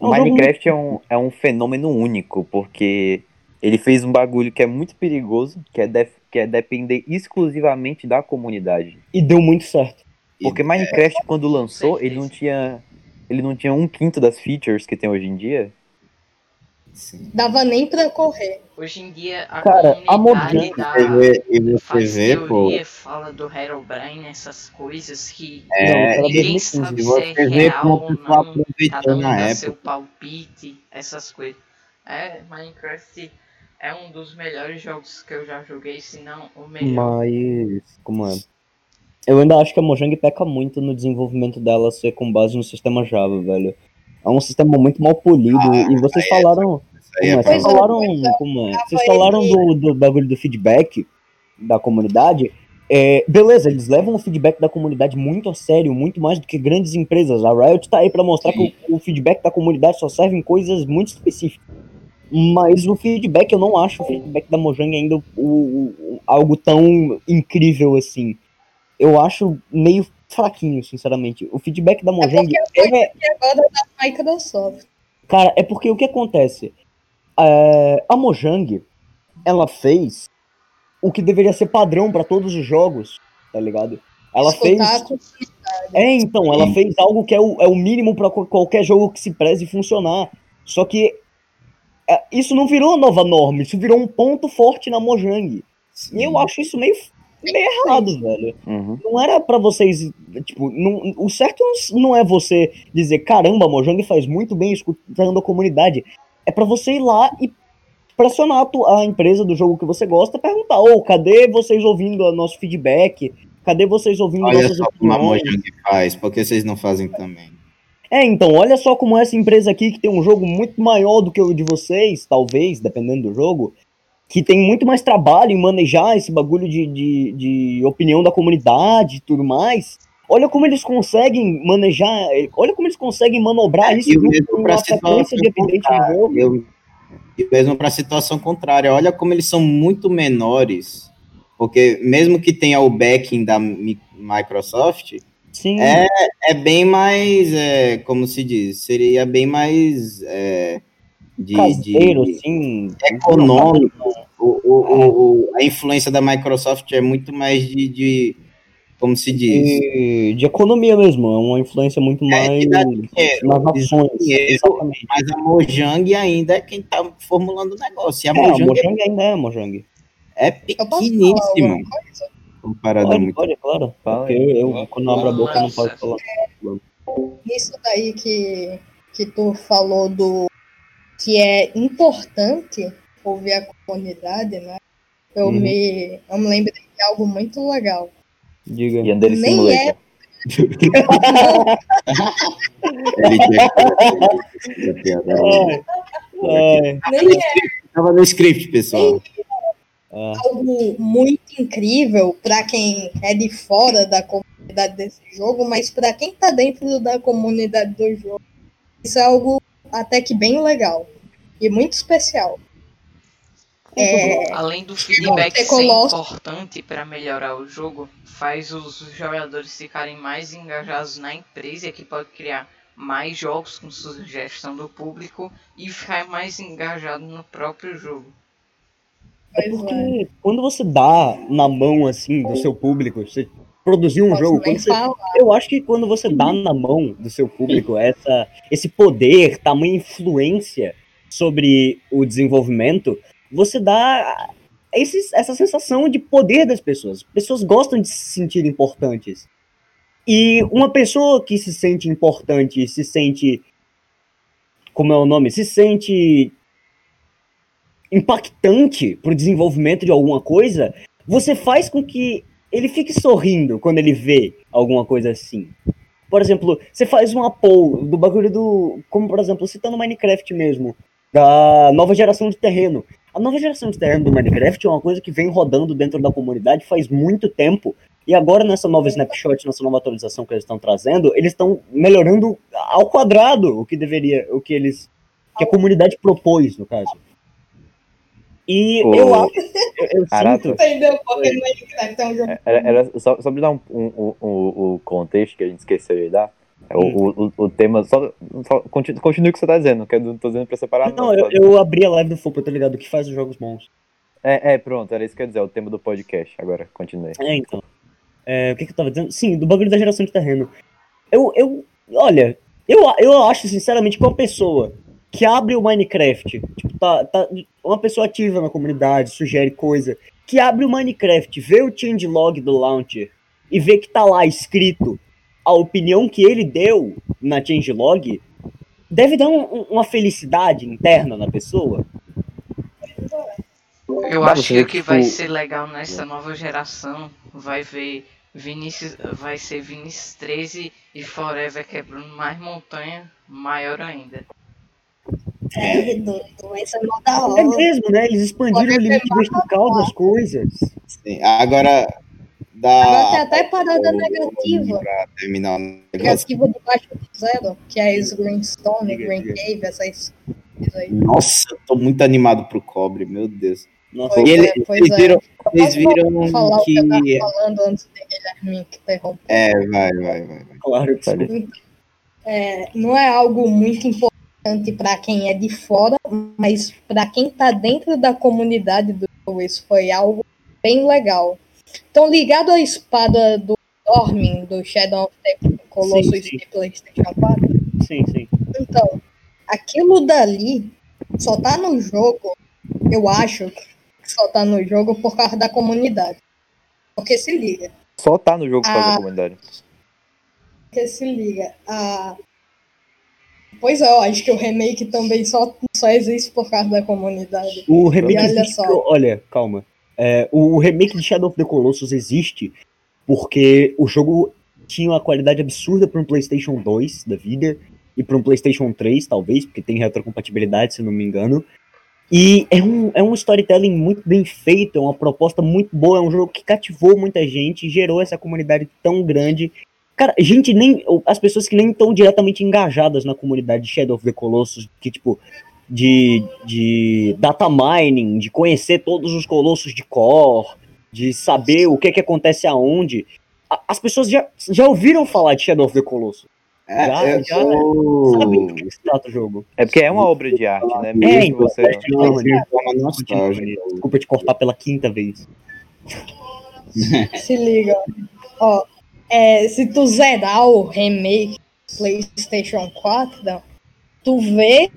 É um Minecraft jogo muito... é, um, é um fenômeno único, porque ele fez um bagulho que é muito perigoso, que é, def, que é depender exclusivamente da comunidade. E deu muito certo. Porque Minecraft, quando lançou, ele não tinha. Ele não tinha um quinto das features que tem hoje em dia. Sim. Dava nem pra correr. Hoje em dia a Cara, comunidade a da, e você faz pô. fala do Herobrine, essas coisas que é, ninguém sabe se é real ou não, cada um dá seu palpite, essas coisas. É, Minecraft é um dos melhores jogos que eu já joguei, se não o melhor. Mas, como é? Eu ainda acho que a Mojang peca muito no desenvolvimento dela ser com base no sistema Java, velho. É um sistema muito mal polido. Ah, e vocês falaram. É, como é? Vocês falaram, como é? Vocês falaram do, do bagulho do feedback da comunidade. É, beleza, eles levam o feedback da comunidade muito a sério, muito mais do que grandes empresas. A Riot tá aí para mostrar Sim. que o, o, feedback da comunidade só serve em coisas muito específicas. Mas o feedback, eu não acho o feedback da Mojang ainda o, o, algo tão incrível assim. Eu acho meio fraquinho, sinceramente. O feedback da Mojang é. é... agora é da Microsoft. Cara, é porque o que acontece? É, a Mojang, ela fez o que deveria ser padrão para todos os jogos, tá ligado? Ela Escutar fez. É, então, ela fez algo que é o, é o mínimo para qualquer jogo que se preze funcionar. Só que é, isso não virou uma nova norma, isso virou um ponto forte na Mojang. Sim. E eu acho isso meio, meio errado, velho. Uhum. Não era pra vocês, tipo, não, o certo não é você dizer, caramba, Mojang faz muito bem escutando a comunidade. É pra você ir lá e pressionar a, empresa do jogo que você gosta, perguntar, ô, cadê vocês ouvindo o nosso feedback? Cadê vocês ouvindo Olha nossas só como a? Mojang faz, porque vocês não fazem também. É, então, olha só como essa empresa aqui, que tem um jogo muito maior do que o de vocês, talvez, dependendo do jogo, que tem muito mais trabalho em manejar esse bagulho de, de, de opinião da comunidade e tudo mais. Olha como eles conseguem manejar, olha como eles conseguem manobrar isso É, E o com mesmo pra uma frequência situação de evidente no contrária. jogo. Eu, e mesmo para a situação contrária, olha como eles são muito menores, porque mesmo que tenha o backing da Mi- Microsoft, Sim, É, é bem mais, é, como se diz, seria bem mais é, de, caseiro, de- assim. econômico. O, o, o- a influência da Microsoft é muito mais de, de como se diz, De, de economia mesmo, é uma influência muito mais de dar dinheiro, nas ações. dinheiro. Exatamente. mas a Mojang ainda é quem está formulando o negócio. E a É, a Mojang Mojang ainda é Mojang. é Eu pequeníssima comparada a Pode, muito. pode, claro. Porque eu, eu, quando abro a boca, não posso falar. Isso daí que, que tu falou do que é importante ouvir a comunidade, né? Eu, Uhum. me, eu me lembrei de algo muito legal. Diga. E Under Nem Simulator. Ai, ai, Nem é Tava no script, pessoal. ah, algo muito incrível para quem é de fora da comunidade desse jogo, mas para quem tá dentro da comunidade do jogo, isso é algo até que bem legal e muito especial. É, Além do feedback Você ser importante para melhorar o jogo, faz os jogadores ficarem mais engajados na empresa, que pode criar mais jogos com sugestão do público e ficar mais engajado no próprio jogo. É pois é. porque quando você dá na mão, assim, do seu público, você produzir um Posso jogo, você. Eu acho que quando você dá na mão do seu público essa, esse poder, tamanha influência sobre o desenvolvimento, você dá essa sensação de poder das pessoas. As pessoas gostam de se sentir importantes. E uma pessoa que se sente importante, se sente. Como é o nome? Se sente impactante pro desenvolvimento de alguma coisa, você faz com que ele fique sorrindo quando ele vê alguma coisa assim. Por exemplo, você faz uma poll do bagulho do. Como, por exemplo, citando Minecraft mesmo, da nova geração de terreno. A nova geração de terreno do Minecraft é uma coisa que vem rodando dentro da comunidade faz muito tempo. E agora, nessa nova snapshot, nessa nova atualização que eles estão trazendo, eles estão melhorando ao quadrado o que deveria. o que eles. que a comunidade propôs, no caso. E eu acho. Eu, eu Caraca. sinto. Porque Minecraft é um jogo. Era, era só, só pra dar um, um, um, um- o contexto que a gente esqueceu de dar. É O, o, o, o tema. Só, só continue, continue o que você tá dizendo, que eu não tô dizendo pra separar. Não, eu, eu abri a live do Fogo, tá ligado? Que faz os jogos bons. É, é, pronto, era isso que eu ia dizer, é o tema do podcast. Agora, continue. É, então. É, o que, que eu tava dizendo? Sim, do bagulho da geração de terreno. Eu, eu, olha, eu, eu acho, sinceramente, que uma pessoa que abre o Minecraft, tipo, tá, tá, uma pessoa ativa na comunidade, sugere coisa, que abre o Minecraft, vê o changelog do launcher e vê que tá lá escrito a opinião que ele deu na changelog, deve dar um- um- uma felicidade interna na pessoa. Eu acho que o que que, vai tipo, ser legal nessa nova geração vai ver Vinícius, vai ser Vinícius 13 e Forever quebrando mais montanha, maior ainda. É, É hora. mesmo, né? Eles expandiram o limite ser vertical das coisas. Sim, Agora, dá. Agora tem até parada negativa. Pra terminar o. Negativa debaixo do zero, que é as Greenstone, Diga, Green. Cave, essas coisas aí. Nossa, eu tô muito animado pro cobre, meu Deus. Nossa, Pois E ele- é, pois vocês é. viram, vocês viram falar o que eu tava que. falando antes de Guilherme me interromper? É, vai, vai, vai. vai. claro que Sabe? sim. É, não é algo muito importante para quem é de fora, mas para quem tá dentro da comunidade do jogo, isso foi algo bem legal. Então, ligado à espada do Dormin, do Shadow of the Colossus Sim, sim. de PlayStation 4, Sim, sim. Então, aquilo dali só tá no jogo, eu acho que só tá no jogo por causa da comunidade. Porque se liga. Só tá no jogo por causa Ah. da comunidade. Porque se liga. A... Pois é, eu acho que o remake também só, só existe por causa da comunidade. O remake E olha existe. só. Olha, calma. É, o remake de Shadow of the Colossus existe porque o jogo tinha uma qualidade absurda para um PlayStation 2 da vida e para um PlayStation 3, talvez, porque tem retrocompatibilidade, se não me engano. E é um, é um storytelling muito bem feito, é uma proposta muito boa, é um jogo que cativou muita gente, gerou essa comunidade tão grande. Cara, gente nem. As pessoas que nem estão diretamente engajadas na comunidade de Shadow of the Colossus, que, tipo, de, de data mining, de conhecer todos os colossos de core, de saber o que, que acontece aonde. A- As pessoas já, já ouviram falar de Shadow of the Colossus. É, Já- eu já Sabem do que se trata o jogo. É porque é uma obra de arte, né? É, Mesmo então, você. não, de forma nostálgica. Desculpa te cortar pela quinta vez. Se liga. Ó, é, se tu zerar o remake PlayStation 4, tu vê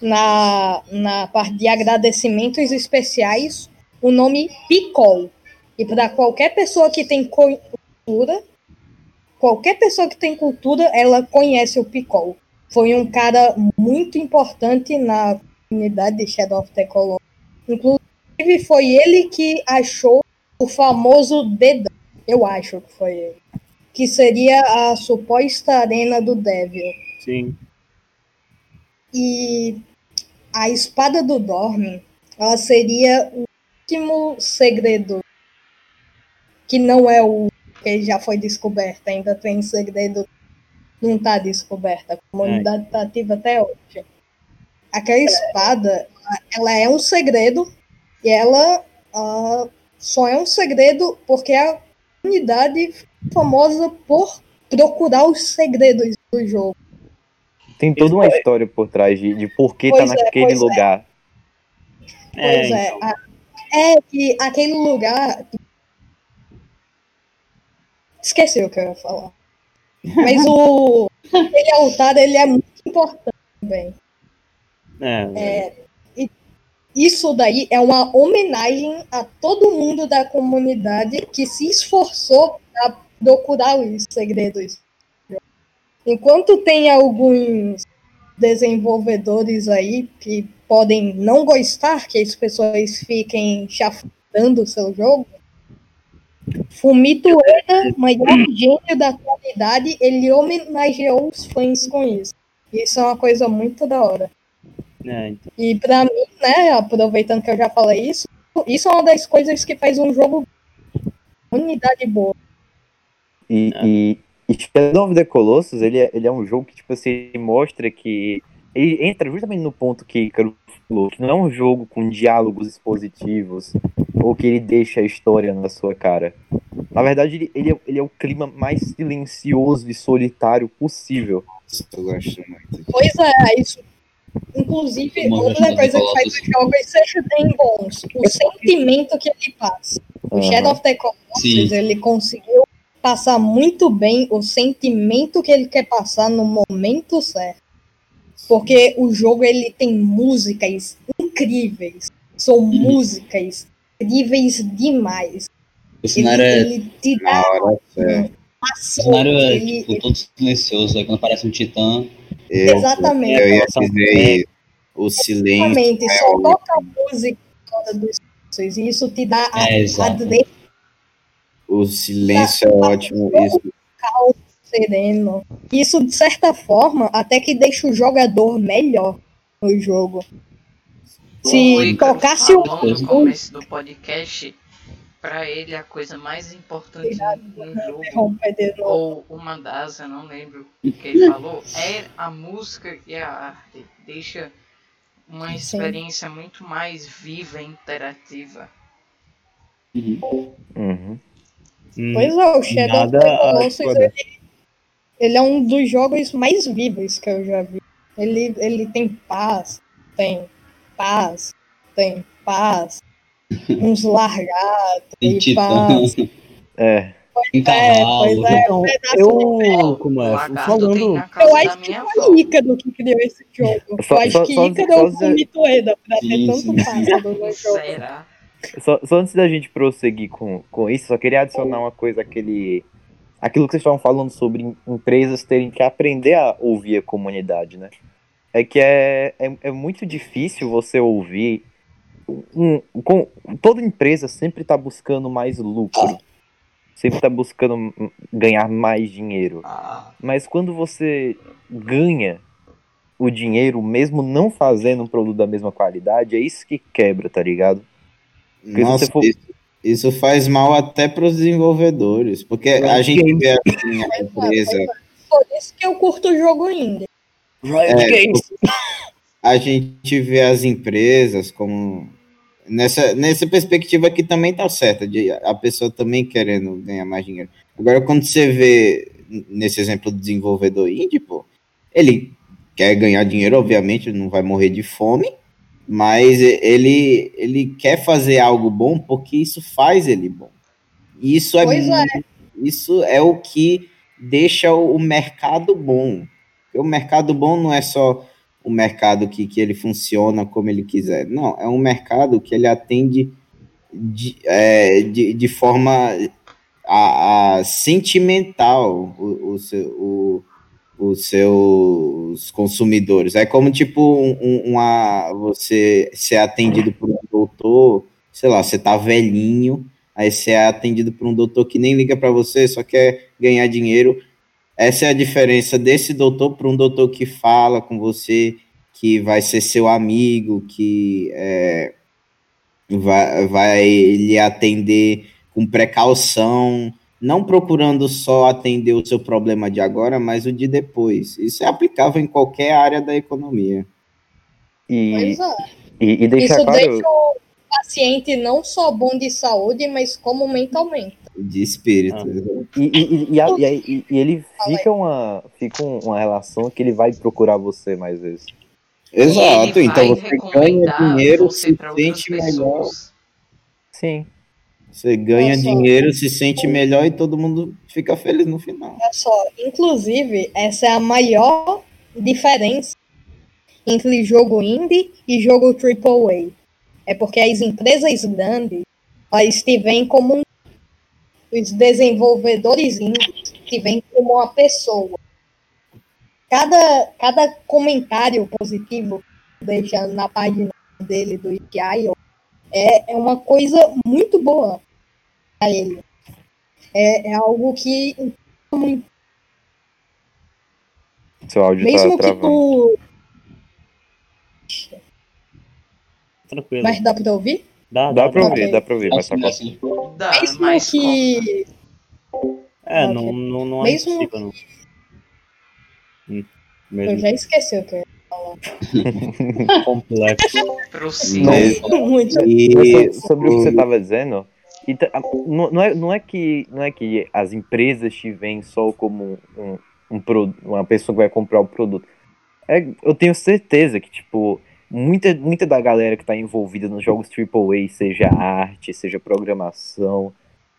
na, na parte de agradecimentos especiais o nome Picol. E para qualquer pessoa que tem cultura, qualquer pessoa que tem cultura, ela conhece o Picol. Foi um cara muito importante na comunidade de Shadow of the Colossus. Inclusive, foi ele que achou o famoso dedão. Eu acho que foi ele. Que seria a suposta arena do Devil. Sim. E a espada do Dorme, ela seria o último segredo. Que não é o que já foi descoberto. Ainda tem segredo. Não está descoberto. A comunidade está ativa até hoje. Aquela espada, ela é um segredo. E ela ah, só é um segredo porque a comunidade é famosa por procurar os segredos do jogo. Tem toda uma história por trás de, de por que tá Pois é, naquele pois é. lugar. Pois é. então. a- é que aquele lugar. Esqueci o que eu ia falar. Mas o. Aquele altar ele é muito importante também. É, É, e isso daí é uma homenagem a todo mundo da comunidade que se esforçou para procurar os segredos. Enquanto tem alguns desenvolvedores aí que podem não gostar que as pessoas fiquem chafurdando o seu jogo, Fumito Ueda, maior gênio da atualidade, ele homenageou os fãs com isso. Isso é uma coisa muito da hora. é, então. E pra mim, né, aproveitando que eu já falei isso, isso é uma das coisas que faz um jogo unidade boa. E, e, e Shadow of the Colossus, ele é, ele é um jogo que, tipo assim, mostra que. Ele entra justamente no ponto que Icaro falou, que não é um jogo com diálogos expositivos, ou que ele deixa a história na sua cara. Na verdade, ele, ele, é, ele é o clima mais silencioso e solitário possível. Eu gosto muito. Pois é, isso. Inclusive, Uma outra coisa que faz Colossus. os jogos serem bons, o sentimento que ele passa. O. Shadow of the Colossus, Sim. ele conseguiu passar muito bem o sentimento que ele quer passar no momento certo. Porque o jogo ele tem músicas incríveis. São Uhum. músicas incríveis demais. O Ele, cenário é, ele te dá hora o ação. cenário é ele- tipo, todo silencioso. Aí quando aparece um titã, Eu, Exatamente. eu ia dizer isso. O silêncio. Exatamente, é só toca a música dos e isso te dá a, É, exato. adrenalina O silêncio é ótimo. Isso sereno. Isso, de certa forma, até que deixa o jogador melhor no jogo. Se Ícaro tocasse o no começo do podcast, pra ele a coisa mais importante no jogo, ou uma das, eu não lembro o que ele falou, é a música e a arte. Deixa uma Sim. experiência muito mais viva e interativa. Uhum. Hum, Pois é, o Shadow of Nada the Colossus, ele, ele é um dos jogos mais vivos que eu já vi. Ele, ele tem paz, tem paz, tem paz, uns largados tem e paz. É. tem É, pois é, Então, um pedaço de eu, como O é, tem falando, Eu acho que foi avó. Ícaro que criou esse jogo. Só- eu acho só- que Ícaro é o Fumitoeda pra ter tanto pássaro no jogo. Será? Só, só antes da gente prosseguir com, com isso, só queria adicionar uma coisa, aquele. Aquilo que vocês estavam falando sobre em- empresas terem que aprender a ouvir a comunidade, né? É que é, é, é muito difícil você ouvir. Um, com, toda empresa sempre está buscando mais lucro. Sempre está buscando ganhar mais dinheiro. Mas quando você ganha o dinheiro, mesmo não fazendo um produto da mesma qualidade, é isso que quebra, tá ligado? Porque se Nossa, você for- isso, isso faz mal até para os desenvolvedores, porque a gente vê assim, a empresa, Por isso que eu curto o jogo indie. Riot É, Games. a gente vê as empresas como nessa, nessa perspectiva que também tá certa, de a pessoa também querendo ganhar mais dinheiro. Agora, quando você vê nesse exemplo do desenvolvedor indie, pô, ele quer ganhar dinheiro, obviamente, não vai morrer de fome, mas ele, ele quer fazer algo bom porque isso faz ele bom. Isso é, é. isso é o que deixa o mercado bom. Porque o mercado bom não é só o mercado que, que ele funciona como ele quiser. Não, é um mercado que ele atende de, é, de, de forma a, a sentimental o, o, seu, o, os seus consumidores. É como tipo um- um- uma você ser atendido por um doutor, sei lá, você tá velhinho, aí você é atendido por um doutor que nem liga para você, só quer ganhar dinheiro. Essa é a diferença desse doutor para um doutor que fala com você, que vai ser seu amigo, que é, vai, vai lhe atender com precaução, não procurando só atender o seu problema de agora, mas o de depois. Isso é aplicável em qualquer área da economia. E, Pois é. e, e deixar Isso claro. deixa o paciente não só bom de saúde, mas como mentalmente. De espírito. E, e, e, e, a- e aí- e- e ele fica uma, fica um- uma relação que ele vai procurar você mais vezes. Exato, então você ganha dinheiro, você se sente melhor. Sim. Você ganha dinheiro, se sente melhor e todo mundo fica feliz no final. Olha só, inclusive, essa é a maior diferença entre jogo indie e jogo AAA. É porque as empresas grandes, elas te veem como um- os desenvolvedores indies te veem como uma pessoa. Cada, cada comentário positivo que deixa na página dele do Itch.io é, é uma coisa muito boa para ele. É, é algo que Seu áudio Mesmo tá que travando. tu. Tranquilo. Mas dá pra ouvir? Dá, Dá dá, pra ouvir, dá pra ouvir, mas tá assim. Dá, Mesmo mas que. É, não, não, não é Mesmo- possível, não. Hum, Eu mesmo já esqueci o que eu complexo. muito. E sobre o que você tava dizendo, não, não é, não, é que, não é que as empresas te veem só como um, um, uma pessoa que vai comprar o produto. É, eu tenho certeza que, tipo, muita, muita da galera que tá envolvida nos jogos AAA, seja arte, seja programação,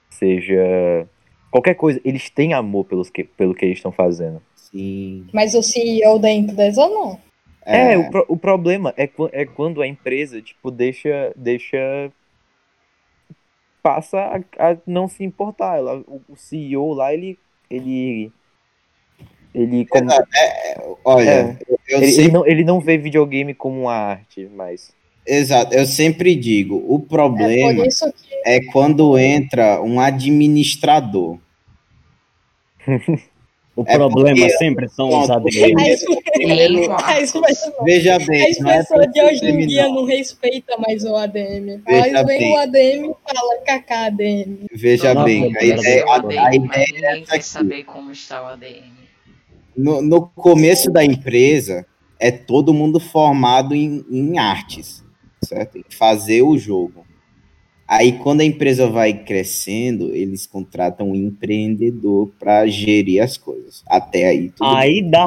seja qualquer coisa, eles têm amor pelos que, pelo que eles estão fazendo. sim. Mas o CEO da empresa não. É, o, pro- o problema é, é quando a empresa, tipo, deixa. deixa passa a, a não se importar. Ela, o, o CEO lá, ele. Ele. Ele, como, Olha, É. eu, eu ele, ele sempre, não, ele não vê videogame como uma arte, mas. exato, eu sempre digo, o É problema isso que. é quando entra um administrador. O É problema porque- sempre são os porque- ADM. As, Veja bem, as é pessoas de hoje em dia não. respeitam mais o ADM. Veja Elas veem bem. o ADM e falam kaká ADM. Veja Não, bem, a ideia, a, ADM, a mas ideia é saber como está o ADM. No, no começo da empresa, é todo mundo formado em, em artes, certo? Em fazer o jogo. Aí, quando a empresa vai crescendo, eles contratam um empreendedor para gerir as coisas. Até aí, tudo bem. Aí dá,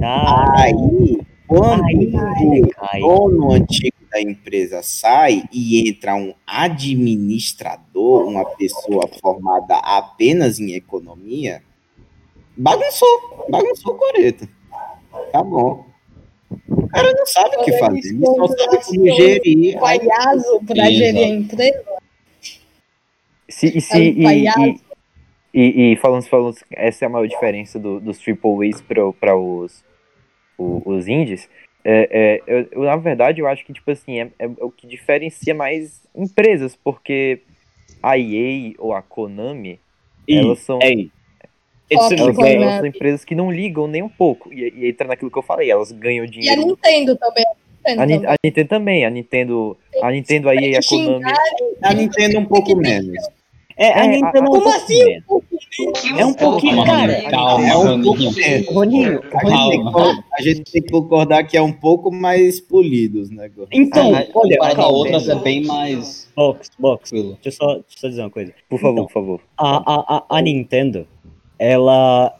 dá. Aí, quando Aí, o cai. dono antigo da empresa sai e entra um administrador, uma pessoa formada apenas em economia, bagunçou, bagunçou o coreto. Tá bom. Cara não sabe o que fazer, eles ele só sabe como gerir. um palhaço para gerir a empresa. Se, e, se, É um e, e, e, e falando, falando, essa é a maior diferença do, dos Triple A's para os, os indies. É, é, eu, eu, na verdade, eu acho que, tipo assim, é, é o que diferencia mais empresas, porque a EA ou a Konami, E, elas são, ei, the elas, são empresas que não ligam nem um pouco. E, e entra naquilo que eu falei, elas ganham E a dinheiro. Nintendo também. A também. a Nintendo também, a Nintendo, a Nintendo, a EA e a Konami. A Nintendo um pouco menos. É, a É, Nintendo é um Como pouco assim? É um pouquinho, cara. Calma, É um Roninho. pouco menos. Roninho, A gente, tem que, concordar que é um pouco mais polido os negócios. Então, Ah, olha, a outras é bem mais Box, box. Deixa eu só, deixa eu só dizer uma coisa. Por favor, Então, por favor. a, a, a, a Nintendo, ela,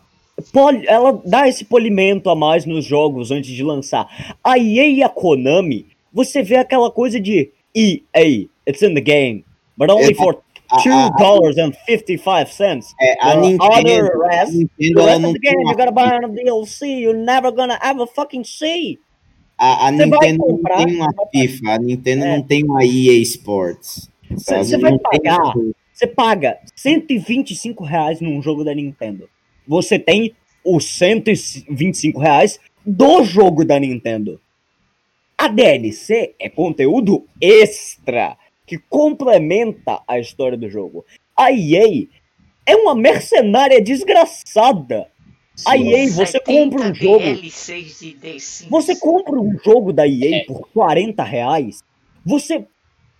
poli, ela dá esse polimento a mais nos jogos antes de lançar. A EA e a Konami, você vê aquela coisa de EA, it's in the game, but only É, for fifty five cents. é, a Nintendo, rest- Nintendo The ela rest não of the tem game, you gotta buy on DLC, you're never gonna ever fucking see. A, a Nintendo comprar, não tem uma FIFA, a Nintendo É. não tem uma EA Sports. você vai tem pagar. isso. Você paga 125 reais num jogo da Nintendo. Você tem os 125 reais do jogo da Nintendo. A DLC é conteúdo extra que complementa a história do jogo. A EA é uma mercenária desgraçada. A EA, você 70 compra um jogo. DLCs de The Sims. Você compra um jogo da EA É. por 40 reais, você.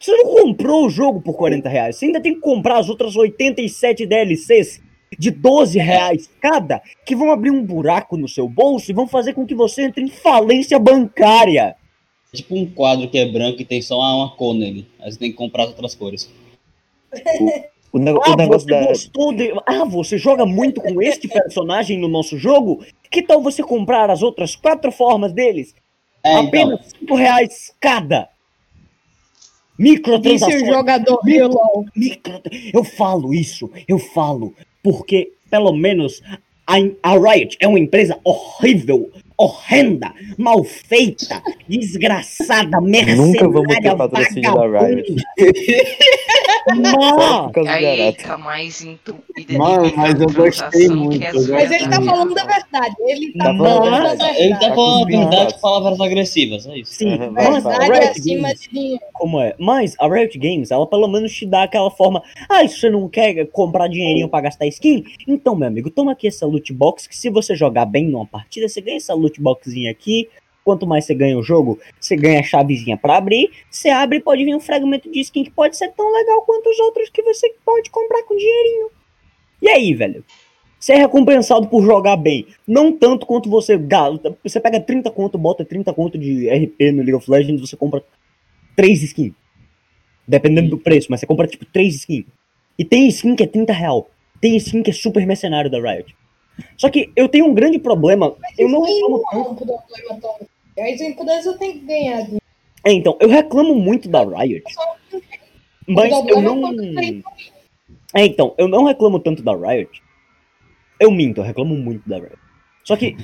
Você não comprou o jogo por 40 reais. Você ainda tem que comprar as outras 87 DLCs de 12 reais cada, que vão abrir um buraco no seu bolso e vão fazer com que você entre em falência bancária. É tipo um quadro que é branco e tem só uma, cor nele. Aí você tem que comprar as outras cores. O, o Ah, negócio você da. gostou de. Ah, você joga muito com este personagem no nosso jogo? Que tal você comprar as outras quatro formas deles? É, então, Apenas 5 reais cada. Microtransações. jogador LOL. Micro- Eu falo isso, eu falo, porque pelo menos a, a Riot é uma empresa horrível, horrenda, mal feita, desgraçada, Nunca vamos ter mercenária, patrocínio da. Riot. Tá mais entupida de Mano, mas eu gostei muito, eu Mas ele tá falando da verdade. Ele tá Tá falando da da verdade. ele tá Tá falando a verdade com palavras agressivas, é isso. sim, Aham, mas a Verdade Riot acima Games, de dinheiro. como é? Mas a Riot Games, ela pelo menos te dá aquela forma, ah, se você não quer comprar dinheirinho pra gastar skin, então, meu amigo, toma aqui essa loot box, que se você jogar bem numa partida, você ganha essa loot boxzinha aqui, quanto mais você ganha o jogo, você ganha a chavezinha pra abrir, você abre e pode vir um fragmento de skin que pode ser tão legal quanto os outros que você pode comprar com dinheirinho. E aí, velho? Você é recompensado por jogar bem. Não tanto quanto você gasta. Você pega 30 conto, bota 30 conto de RP no League of Legends, você compra 3 skins. Dependendo do preço, mas você compra tipo 3 skins. E tem skin que é 30 real. Tem skin que é super mercenário da Riot. Só que eu tenho um grande problema. Eu não reclamo um problema As empresas têm que ganhar dinheiro. É, então, eu reclamo muito da Riot. Mas eu não. É, então, eu não reclamo tanto da Riot. Eu minto, eu reclamo muito da Riot. Só que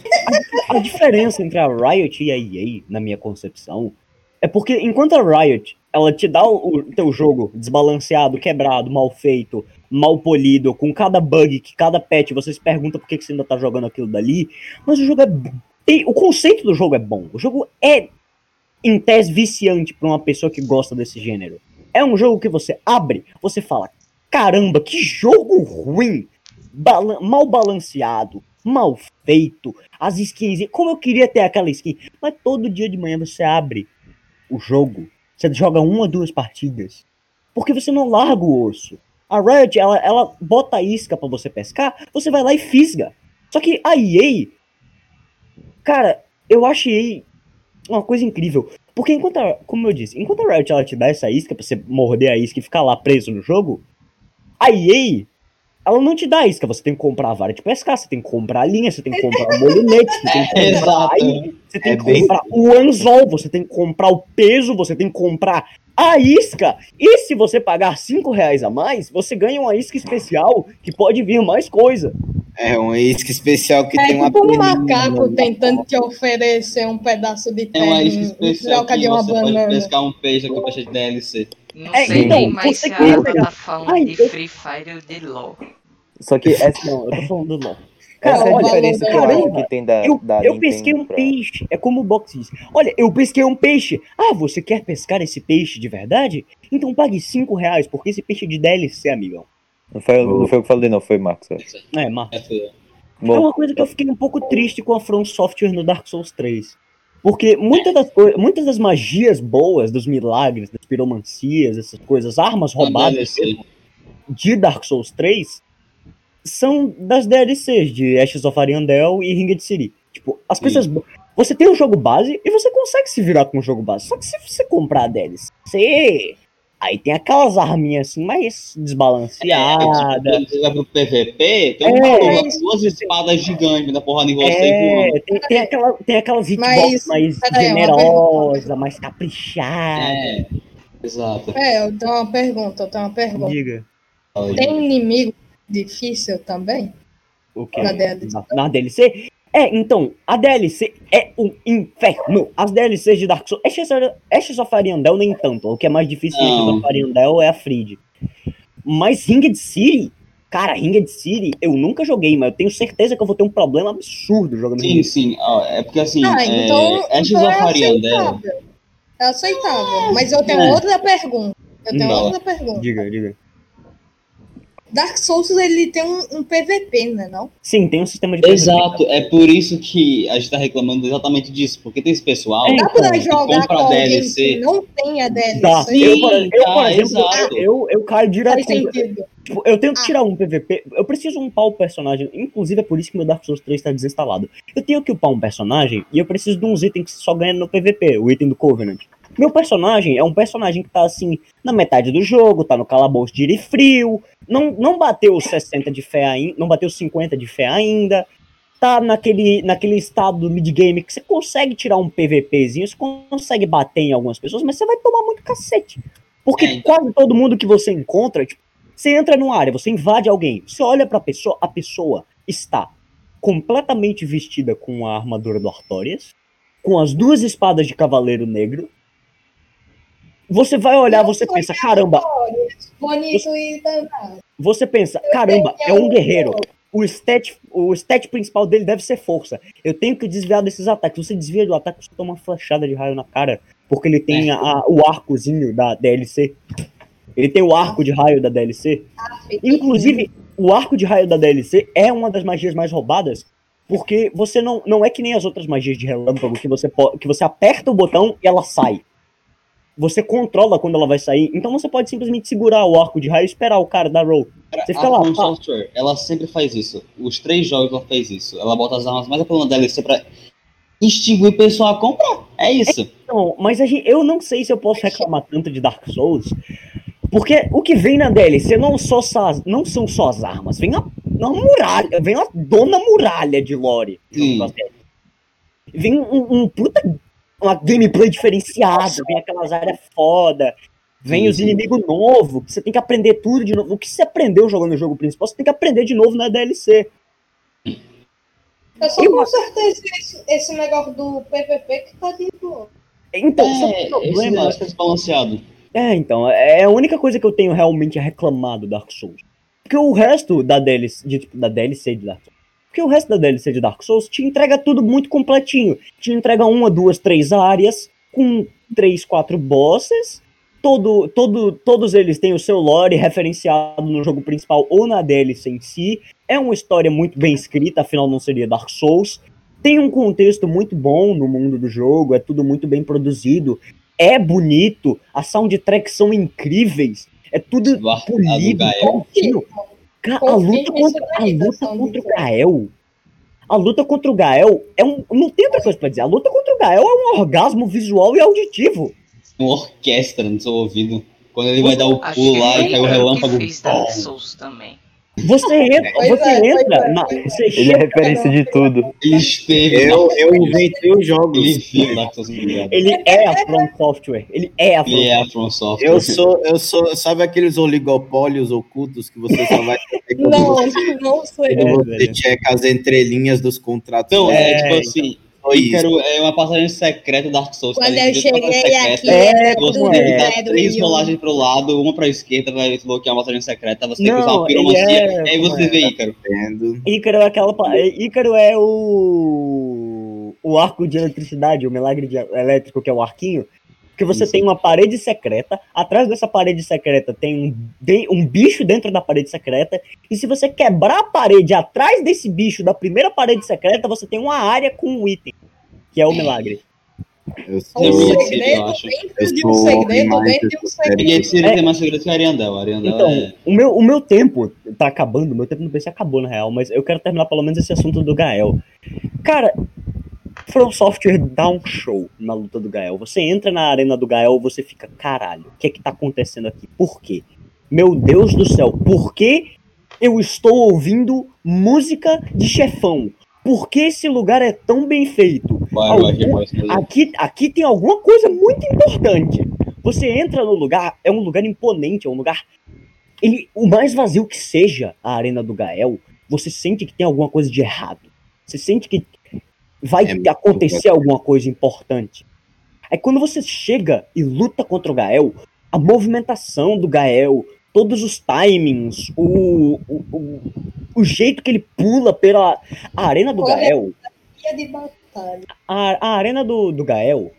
a, a diferença entre a Riot e a EA, na minha concepção, é porque enquanto a Riot, ela te dá o, o teu jogo desbalanceado, quebrado, mal feito, mal polido, com cada bug, que cada patch, você se pergunta por que, que você ainda tá jogando aquilo dali, mas o jogo é... tem- o conceito do jogo é bom. O jogo é, em tese, viciante pra uma pessoa que gosta desse gênero. É um jogo que você abre, você fala, caramba, que jogo ruim! Balan- mal balanceado, mal feito, as skins. Como eu queria ter aquela skin. Mas todo dia de manhã você abre o jogo, você joga uma ou duas partidas. Porque você não larga o osso. A Riot, ela, ela bota a isca pra você pescar, você vai lá e fisga. Só que a EA, cara, eu achei uma coisa incrível. Porque enquanto, a, como eu disse, enquanto a Riot ela te dá essa isca pra você morder a isca e ficar lá preso no jogo, a EA, ela não te dá isca. Você tem que comprar a vara de pescar, você tem que comprar a linha, você tem que comprar o molinete, você tem que comprar a ilha, você tem É que bem- comprar o anzol, você tem que comprar o peso, você tem que comprar a isca. E se você pagar 5 reais a mais, você ganha uma isca especial que pode vir mais coisa. É um isca especial que É tem uma tipo um macaco tentando te oferecer um pedaço de É uma terra isca especial troca que de uma você pode banana. pescar um peixe com peixe de DLC. Não É, sei então, nem mais você se a tá falando Ai, de Free Fire ou de LoL. Só que essa, Não, eu tô falando do LOL. essa é a olha, diferença que eu caramba, acho que tem da, Eu, da eu pesquei um pra- peixe. É como o box diz. Olha, eu pesquei um peixe. Ah, você quer pescar esse peixe de verdade? Então pague 5 reais, porque esse peixe é de DLC, amigão. Não foi, não foi eu que falei, não, foi Marcos. É, Marcos. É, É uma coisa que eu fiquei um pouco triste com a From Software no Dark Souls 3. Porque muitas das, muitas das magias boas, dos milagres, das piromancias, essas coisas, armas roubadas de Dark Souls 3, são das DLCs de Ashes of Ariandel e Ringed City. Tipo, as Sim. coisas. Você tem o jogo base e você consegue se virar com o jogo base. Só que se você comprar a DLC, aí tem aquelas arminhas assim mais É, desbalanceadas. tipo, quando você vai pro PVP, tem um É, com duas espadas gigantes da porrada em você e É, tem, tem, aquela, tem aquelas hitbox Mas, mais generosa, mais caprichada. É, exato. É, eu tenho uma pergunta, eu tenho uma pergunta. Diga. Tem inimigo difícil também? O que? Na DLC. Na, na DLC? É, então, a DLC é um inferno. As DLCs de Dark Souls. Ashes, Ashes of Ariandel nem tanto. O que é mais difícil em Ashes Não. of Ariandel é a Fried. Mas Ringed City, cara, Ringed City eu nunca joguei, mas eu tenho certeza que eu vou ter um problema absurdo jogando Sim, Ringed sim. ó, é porque assim, Ah, é, então, Ashes então of é Ariandel. aceitável. É aceitável. Mas eu tenho É. outra pergunta. Eu tenho Não. outra pergunta. Diga, diga. Dark Souls, ele tem um, um PVP, né, não? Sim, tem um sistema de Exato, é por isso que a gente tá reclamando exatamente disso, porque tem esse pessoal É, Dá pra então, jogar com compra alguém DLC. que não tem a DLC? Tá, Sim, eu, por, eu, por tá, exemplo, exato. eu, eu caio direto com. Tipo, eu tenho que Ah. tirar um PVP. Eu preciso upar o personagem. Inclusive, é por isso que meu Dark Souls 3 tá desinstalado. Eu tenho que upar um personagem e eu preciso de uns itens que só ganha no PVP, o item do Covenant. Meu personagem é um personagem que tá assim, na metade do jogo, tá no calabouço de frio, não, não bateu os 60 de fé ainda, não bateu os 50 de fé ainda, tá naquele, naquele estado do mid-game que você consegue tirar um PVPzinho, você consegue bater em algumas pessoas, mas você vai tomar muito cacete. Porque É, então. quase todo mundo que você encontra, tipo, você entra numa área, você invade alguém, você olha pra pessoa, a pessoa está completamente vestida com a armadura do Artorias, com as duas espadas de Cavaleiro Negro. Você vai olhar, você pensa, caramba, Bonito e danado. você pensa, caramba, é um guerreiro. O stat, o stat principal dele deve ser força. Eu tenho que desviar desses ataques. Você desvia do ataque, você toma uma flechada de raio na cara. Porque ele tem a- o arcozinho da DLC. Ele tem o arco de raio da DLC. Inclusive, o arco de raio da DLC é uma das magias mais roubadas. Porque você não, não é que nem as outras magias de relâmpago, que você, que você aperta o botão e ela sai. Você controla quando ela vai sair. Então você pode simplesmente segurar o arco de raio e esperar o cara dar roll. Você fica a lá. Software, ela sempre faz isso. Os três jogos ela fez isso. Ela bota as armas mais pela DLC pra extinguir o pessoal a comprar. É isso. Não, mas gente, eu não sei se eu posso reclamar tanto de Dark Souls, porque o que vem na DLC não, só, não são só as armas, vem a, a muralha, vem a dona muralha de lore. Vem um, um puta, uma gameplay diferenciada, vem aquelas áreas foda, vem Sim, os inimigos novos, que você tem que aprender tudo de novo. O que você aprendeu jogando o jogo principal, você tem que aprender de novo na DLC. Eu só Eu- consertei esse, esse negócio do PVP que tá de boa. Então, o É, esse problema... negócio tá desbalanceado. É, então, é a única coisa que eu tenho realmente a reclamar do Dark Souls. Porque o resto da DLC, de, tipo, da DLC de Dark Souls. Porque o resto da DLC de Dark Souls te entrega tudo muito completinho. Te entrega uma, duas, três áreas, com três, quatro bosses. Todo, todo, todos eles têm o seu lore referenciado no jogo principal ou na DLC em si. É uma história muito bem escrita, afinal não seria Dark Souls. Tem um contexto muito bom no mundo do jogo, é tudo muito bem produzido é bonito, as soundtracks são incríveis, é tudo polido, Gael. bonitinho. Ca- A luta contra, a daí, da luta contra o design. Gael. A luta contra o Gael é um. Não tem outra coisa pra dizer. A luta contra o Gael é um orgasmo visual e auditivo. Uma orquestra no seu ouvido. Quando ele vai dar o pulo lá e cai o relâmpago. que fiz Dark Souls também. Você entra, Pois você é, entra, é, na, você Ele é referência de tudo. Ele esteve. Eu, eu inventei os jogos. Ele viu Dark Souls ligado. ele é a From Software, ele é a From Ele é a Software. From Software. Eu sou, eu sou, sabe aqueles oligopólios ocultos que você só vai ter quando Não, você, não sei. quando É, você checa as entrelinhas dos contratos. Então, é, É, tipo assim, Foi isso. Ícaro é uma passagem secreta do Dark Souls. Quando eu tem cheguei secreta, aqui, É, Você tem que é. dar zero três rolagens pro lado, uma pra esquerda pra desbloquear uma passagem secreta, você tem que usar uma piromancia, é- e aí você é? vê Ícaro. Ícaro é aquela. pa- Ícaro é o. O arco de eletricidade, o milagre de- elétrico, que é o arquinho. Que você Isso. tem uma parede secreta, atrás dessa parede secreta tem um, um bicho dentro da parede secreta, e se você quebrar a parede atrás desse bicho da primeira parede secreta, você tem uma área com um item, que é o milagre. Eu Um sou, ia- segredo eu acho. dentro eu de um segredo dentro de um do segredo. Porque esse É. tem mais segredo que Ariandel Então, é. o meu, o meu tempo tá acabando, meu tempo no PC acabou, na real, mas eu quero terminar pelo menos esse assunto do Gael. Cara, From Software dá um show na luta do Gael. Você entra na arena do Gael, você fica, caralho, o que é que tá acontecendo aqui? Por quê? Meu Deus do céu, por que eu estou ouvindo música de chefão? Por que esse lugar é tão bem feito? Vai, Algum- vai, vai. Aqui, aqui tem alguma coisa muito importante. Você entra no lugar, é um lugar imponente, é um lugar. Ele, o mais vazio que seja a arena do Gael, você sente que tem alguma coisa de errado. Você sente que vai É acontecer alguma coisa importante. Aí quando você chega e luta contra o Gael, a movimentação do Gael, todos os timings, o, o, o, o jeito que ele pula pela a arena do Olha, Gael. A, a arena do, do Gael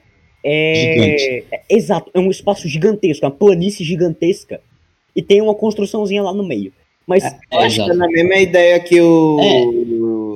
é, é- Exato, é um espaço gigantesco, uma planície gigantesca. E tem uma construçãozinha lá no meio. Mas, eu acho que é na mesma ideia que o,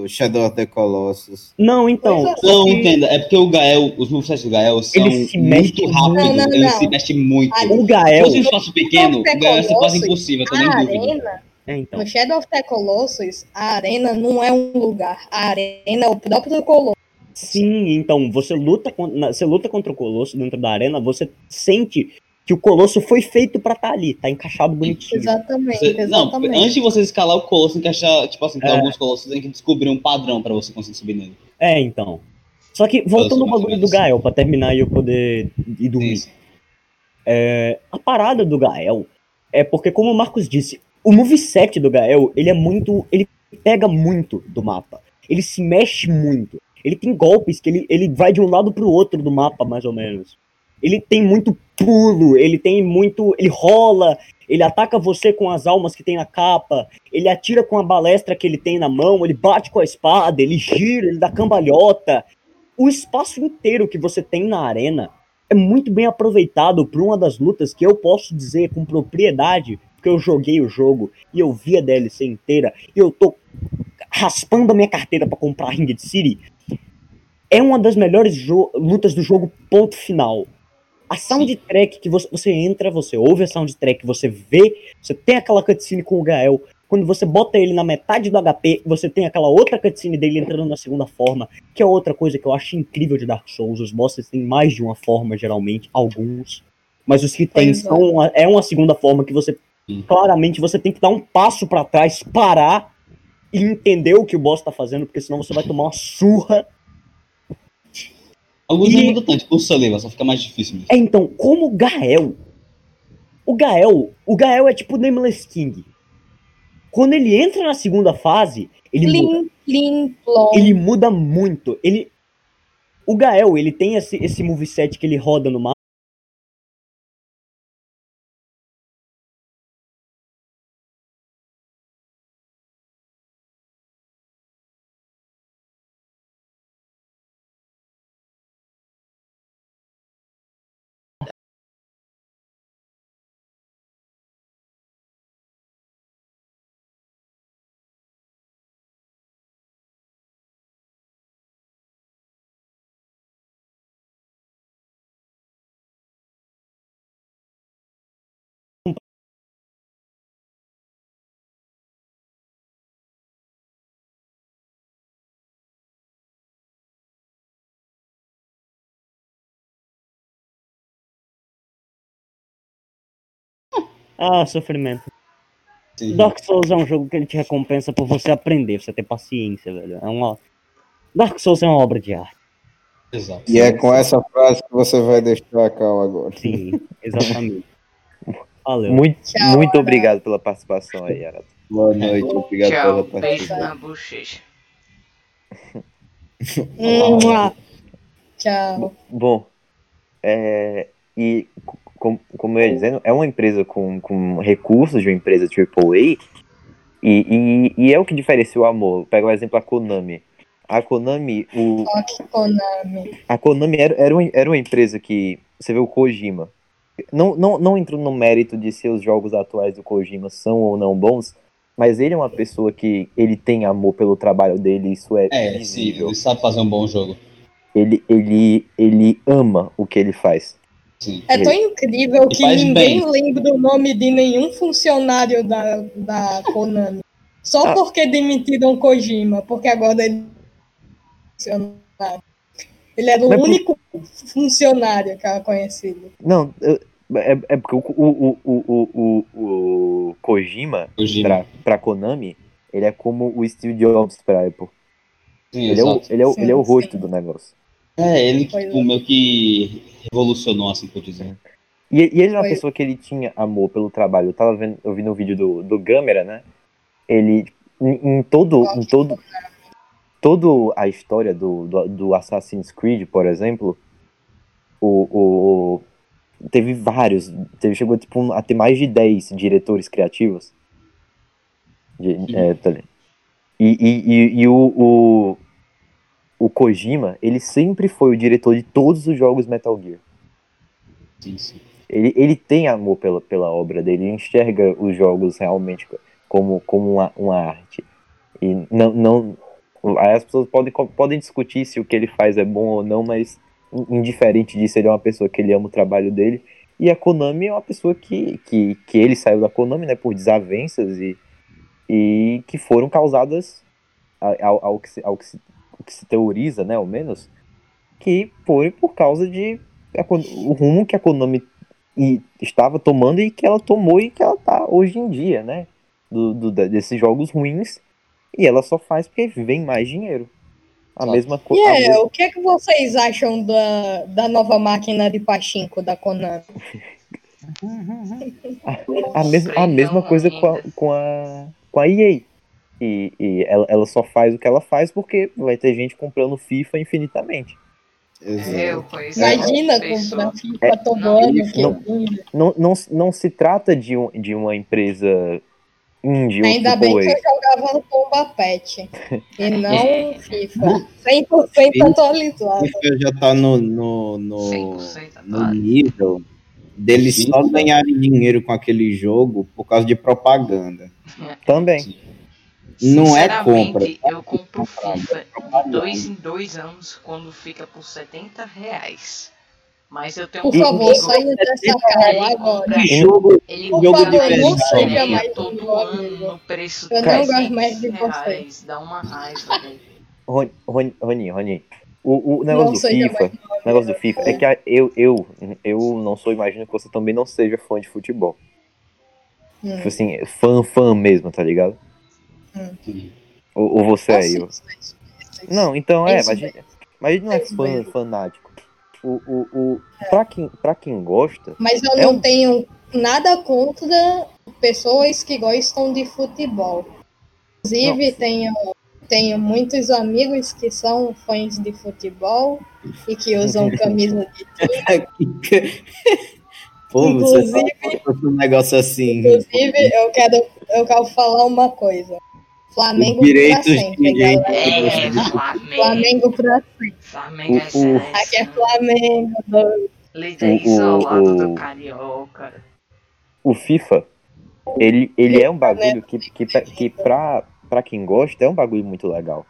É. o Shadow of the Colossus. não, então. É. Não, que entenda. É porque o Gael, os moviments do Gael são se muito rápidos. Não, não, Ele se mexe muito. O Se Gael. fosse um espaço pequeno, o Gael ia ser quase impossível, eu tô nem A arena, É, então. no Shadow of the Colossus, a arena não é um lugar. A arena é o próprio Colossus. Sim, então, você luta, você luta contra o Colosso dentro da arena, você sente que o Colosso foi feito pra estar ali, tá encaixado bonitinho. Exatamente, Você- não, exatamente. antes de você escalar o colosso, tem que achar, tipo assim, tem É. alguns colossos, tem que descobrir um padrão pra você conseguir subir nele. É, então. Só que, voltando ao bagulho do. Gael, pra terminar e eu poder ir dormir. Isso. A parada do Gael é porque, como o Marcos disse, o moveset do Gael, ele é muito. Ele pega muito do mapa. Ele se mexe muito. Ele tem golpes que ele, ele vai de um lado pro outro do mapa, mais ou menos. Ele tem muito pulo, ele tem muito. Ele rola, ele ataca você com as almas que tem na capa, ele atira com a balestra que ele tem na mão, ele bate com a espada, ele gira, ele dá cambalhota. O espaço inteiro que você tem na arena é muito bem aproveitado por uma das lutas que eu posso dizer com propriedade, porque eu joguei o jogo e eu vi a DLC inteira e eu tô raspando a minha carteira pra comprar Ringed City. É uma das melhores lutas do jogo, ponto final. A soundtrack que você, você entra, você ouve a soundtrack, você vê, você tem aquela cutscene com o Gael. Quando você bota ele na metade do HP, você tem aquela outra cutscene dele entrando na segunda forma, que é outra coisa que eu acho incrível de Dark Souls. Os bosses têm mais de uma forma, geralmente, alguns. Mas os que tem Pois é. são uma, é uma segunda forma que você claramente você tem que dar um passo pra trás, parar e entender o que o boss tá fazendo, porque senão você vai tomar uma surra. Alguns E- não mudam tanto, por saliva, só fica mais difícil mesmo. É então, como o Gael. O Gael, o Gael é tipo o Nameless King. Quando ele entra na segunda fase, ele muda. Plim, plim, plom. ele muda muito. Ele o Gael, ele tem esse esse moveset que ele roda no mapa. Ah, sofrimento. Sim. Dark Souls é um jogo que ele te recompensa por você aprender, você ter paciência, velho. É uma... Dark Souls é uma obra de arte. Exato. E é com essa frase que você vai deixar a Cal agora. Sim, exatamente. Valeu. Muito, Tchau, muito obrigado pela participação aí, Arato. Boa noite, obrigado Tchau, pela beijo participação. na bochecha. Mua. Tchau. Bom, é, e co- com- como eu ia dizendo, é uma empresa com, com recursos de uma empresa AAA e, e, e é o que diferencia o amor. Pega o exemplo a Konami. A Konami, o, Konami. a Konami era, era, uma, era uma empresa que. Você vê o Kojima. Não, não, não entro no mérito de se os jogos atuais do Kojima são ou não bons, mas ele é uma pessoa que ele tem amor pelo trabalho dele, isso é, É, sim, visível. ele sabe fazer um bom jogo. Ele, ele, ele ama o que ele faz. Sim. É tão incrível E que ninguém bem. lembra o nome de nenhum funcionário da, da Konami. Só Ah. porque demitiram Kojima, porque agora ele é funcionário. Ele era o Mas por- único funcionário que era conhecido. Não, é, é porque o, o, o, o, o, o Kojima, Kojima. pra, pra Konami, ele é como o Steve Jobs pra Apple. Sim, Ele é, o, exato. ele, é o, Sim, ele é o rosto sim. do negócio. É, ele que Pois tipo, é. meio que revolucionou, assim por dizer. E, e ele é uma Foi. pessoa que ele tinha amor pelo trabalho. Eu tava vendo, eu vi no vídeo do, do Gamera, né? Ele, em, em todo, em todo, todo a história do, do, do Assassin's Creed, por exemplo, o, o, teve vários, teve, chegou tipo, a ter mais de 10 diretores criativos. De- é, tá e e, e, e o, o, o Kojima, ele sempre foi o diretor de todos os jogos Metal Gear. Sim, sim. Ele, ele tem amor pela, pela obra dele, ele enxerga os jogos realmente como, como uma, uma arte. E não, não. Aí as pessoas podem, podem discutir se o que ele faz é bom ou não, mas indiferente disso, ele é uma pessoa que ele ama o trabalho dele. E a Konami é uma pessoa que, que, que ele saiu da Konami né, por desavenças e, e que foram causadas ao, ao, que, se, ao que, se, que se teoriza, né, ao menos, que foi por causa de a o rumo que a Konami e estava tomando e que ela tomou e que ela tá hoje em dia, né? Do, do- desses jogos ruins. E ela só faz porque vem mais dinheiro. A mesma coisa. é, o que, é que vocês acham da, da nova máquina de pachinko da Konami? A, mes a mesma coisa com a, com a, com a EA. E, e ela, ela só faz o que ela faz porque vai ter gente comprando FIFA infinitamente. Eu conheço Imagina uma pessoa- comprar FIFA todo ano, que não. Não, não, não se trata de, um, de uma empresa indie Ainda bem que eu jogava no Pomba Pet e não FIFA. 100% atualizado. FIFA já tá no, no, no, 100% no nível deles só ganharem dinheiro com aquele jogo por causa de propaganda. Também. Não é Sinceramente, compra. Eu compro FIFA de dois em dois anos quando fica por 70 reais. Mas eu tenho Por um favor, amigo, saia dessa cara agora. Que jogo, ele Por compra favor, não seja mais todo ano amigo. no preço Eu não gosto mais de 300 você. reais. Dá uma raiva, velho. Rony, Rony, Rony, Rony, o, o negócio Não do FIFA, o negócio do FIFA é que a- eu, eu, eu não sou, imagino que você também não seja fã de futebol. Hum. Tipo assim, fã, fã mesmo, tá ligado? Ou, ou você é eu. Não, então é, mas, mas a gente não é fã, fanático. O, o, o, pra, quem, pra quem gosta, Mas eu É não um- tenho nada contra pessoas que gostam de futebol. Inclusive, tenho, tenho muitos amigos que são fãs de futebol e que usam camisa de Pô, você Inclusive- fala um negócio assim. Inclusive, eu quero, eu quero falar uma coisa. Flamengo Os pra direitos sempre, de-. É, Flamengo. Flamengo pra sempre. Flamengo é O- o- excelente. Aqui é Flamengo. do- Líder O- o- isolado o- do Carioca. o FIFA, ele, ele é um bagulho que, que, pra- que pra, pra quem gosta é um bagulho muito legal.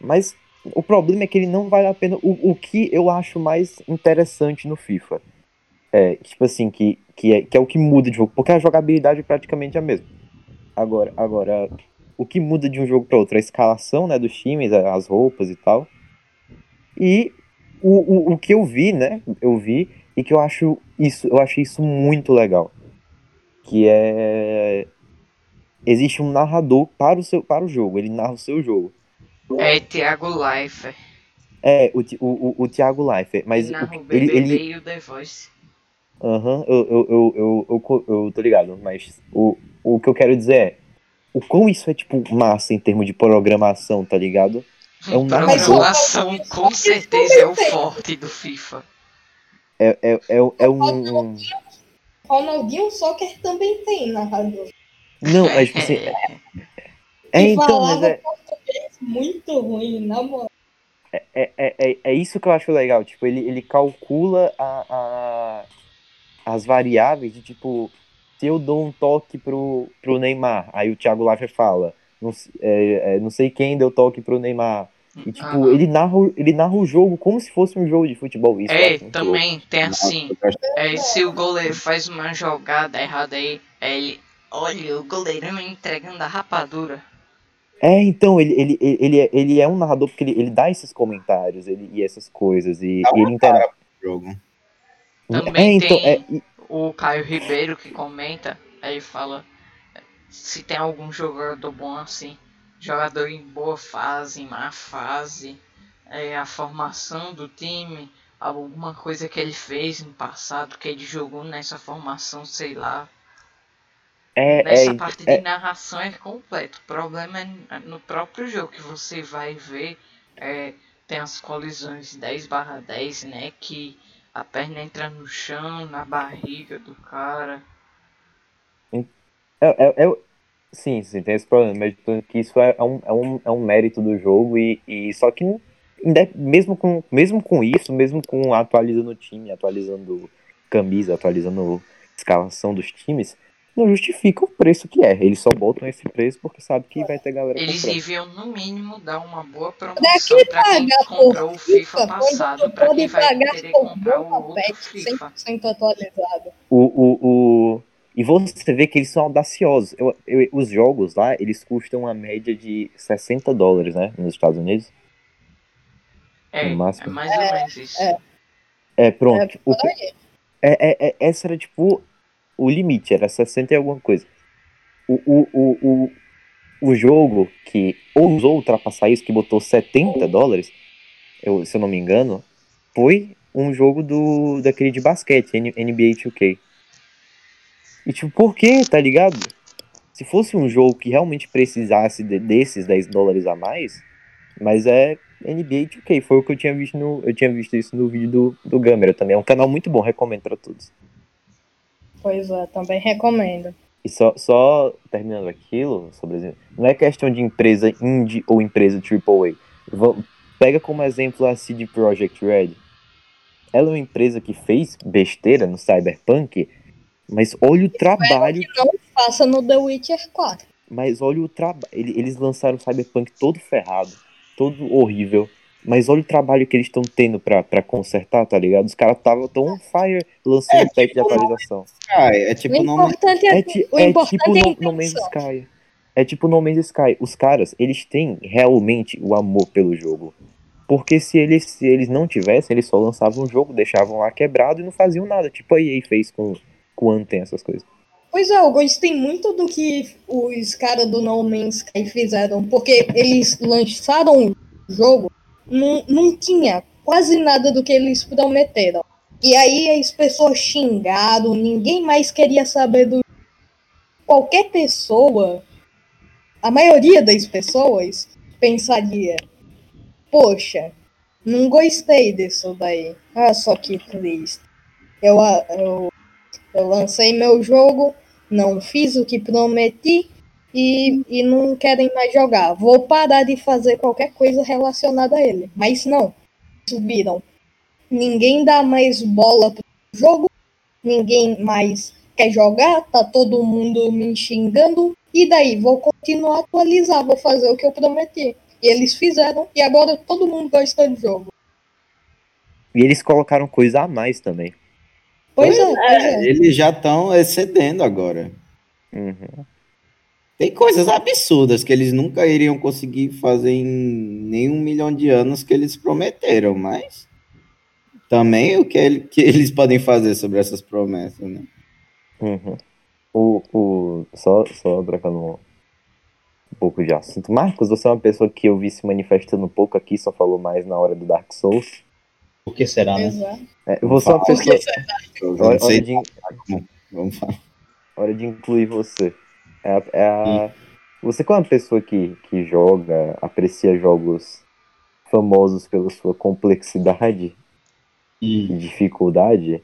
Mas o problema é que ele não vale a pena. O, o que eu acho mais interessante no FIFA é, tipo assim, que, que, é, que é o que muda de jogo, porque a jogabilidade é praticamente a mesma. Agora, agora o que muda de um jogo para outro? A escalação né, dos times, as roupas e tal. E o, o, o que eu vi, né? Eu vi e que eu acho isso, eu achei isso muito legal. Que é existe um narrador para o, seu, para o jogo, ele narra o seu jogo. É Thiago Leifert. É, o, o, o, o Thiago Leifert, mas Ele o- narra o ele, BBB ele, e o The Voice. Aham, eu, eu, eu, eu, eu, co- eu tô ligado, mas o, o que eu quero dizer é o quão isso é, tipo, massa em termos de programação, tá ligado? É um narrador. Programação com certeza é o forte do FIFA. É, é, é, é um. Ronaldinho Soccer também tem narrador. Não, mas, tipo assim. É, então, mas é, muito ruim, na moral. é, é, é, é isso que eu acho legal. Tipo, ele, ele calcula a, a, as variáveis de, tipo, se eu dou um toque pro, pro Neymar, aí o Thiago Leifert fala, não, é, é, não sei quem deu toque pro Neymar. E, tipo, Aham. ele, narra, o- ele narra o jogo como se fosse um jogo de futebol. Isso É, muito louco. também tem assim. É, se o goleiro faz uma jogada errada aí, é ele. Olha, o goleirão entregando a rapadura. É, então, ele, ele, ele, ele, é, ele é um narrador porque ele, ele dá esses comentários ele, e essas coisas. E, e ele uma intera- cara pro jogo. Também É, então, tem- é, e- O Caio Ribeiro que comenta, aí fala se tem algum jogador bom assim, jogador em boa fase, em má fase, é, a formação do time, alguma coisa que ele fez no passado, que ele jogou nessa formação, sei lá. é, Nessa é, parte de é, narração é completo. O problema é no próprio jogo que você vai ver. é, tem as colisões 10 barra 10, né? Que a perna entra no chão, na barriga do cara. é, é, é- sim, sim, tem esse problema, mas que isso é, é um, é, um, é um mérito do jogo e, e só que inde- mesmo com, mesmo com isso, mesmo com atualizando o time, atualizando camisa, atualizando escalação dos times, não justifica o preço que é. Eles só botam esse preço porque sabe que vai ter galera Eles comprando. deviam, no mínimo, dar uma boa promoção que pra quem pagar comprou por o FIFA FIFA passado, pra quem pode vai pagar querer por comprar o outro Pet FIFA. 100% atualizado? O, o, o... E você vê que eles são audaciosos. Eu, eu- os jogos lá, eles custam uma média de 60 dólares, né? Nos Estados Unidos. É, No máximo. é mais ou menos isso. é. É, pronto. O- por aí. é, é, é, essa era tipo o limite, era 60 e alguma coisa. O, o, o, o, o jogo que ousou ultrapassar isso, que botou 70 dólares, eu, se eu não me engano, foi um jogo do daquele de basquete, NBA 2K. E tipo, por quê, tá ligado? Se fosse um jogo que realmente precisasse de- desses 10 dólares a mais, mas é NBA 2K, foi o que eu tinha visto no. Eu tinha visto isso no vídeo do, do Gamer também. É um canal muito bom, recomendo pra todos. Pois é, também recomendo. E só, só terminando aquilo, sobre não é questão de empresa indie ou empresa AAA. Va- Pega como exemplo a CD Projekt Red. Ela é uma empresa que fez besteira no Cyberpunk, mas olha o trabalho, Não faça no The Witcher 4. mas olha o trabalho. Eles lançaram o Cyberpunk todo ferrado, todo horrível. Mas olha o trabalho que eles estão tendo pra, pra consertar, tá ligado? Os caras estavam tão on fire lançando É, patch de atualização. Ah, é tipo o o nome. importante é, É, ti- o é importante tipo é no, no Man's. Sky. É tipo No Man's Sky. Os caras, eles têm realmente o amor pelo jogo. Porque se eles, se eles não tivessem, eles só lançavam um jogo, deixavam lá quebrado e não faziam nada. Tipo a EA fez com, com o Anthem, essas coisas. Pois é, eu gostei muito do que os caras do No Man's Sky fizeram, porque eles lançaram o jogo, não, não tinha quase nada do que eles prometeram. E aí as pessoas xingaram, ninguém mais queria saber do. Qualquer pessoa, a maioria das pessoas, pensaria: Poxa, não gostei disso daí. Ah, só que triste. Eu, eu, eu lancei meu jogo, não fiz o que prometi e, e não querem mais jogar. Vou parar de fazer qualquer coisa relacionada a ele. Mas não. Subiram. Ninguém dá mais bola pro jogo. Ninguém mais quer jogar. Tá todo mundo me xingando. E daí? Vou continuar a atualizar. Vou fazer o que eu prometi. E eles fizeram. E agora todo mundo gosta do jogo. E eles colocaram coisa a mais também. Pois é, pois é. Eles já estão excedendo agora. Uhum. Tem coisas absurdas que eles nunca iriam conseguir fazer em nenhum milhão de anos que eles prometeram, mas também o que, ele- que eles podem fazer sobre essas promessas, né? Uhum. O, o, só, só trocando um pouco de assunto. Marcos, você é uma pessoa que eu vi se manifestando um pouco aqui, só falou mais na hora do Dark Souls. Por que será, né? É, você é uma pessoa. Hora, de. Vamos falar. hora de incluir você. É, a- é a- Você, como é uma pessoa que, que joga, aprecia jogos famosos pela sua complexidade Hum. e dificuldade,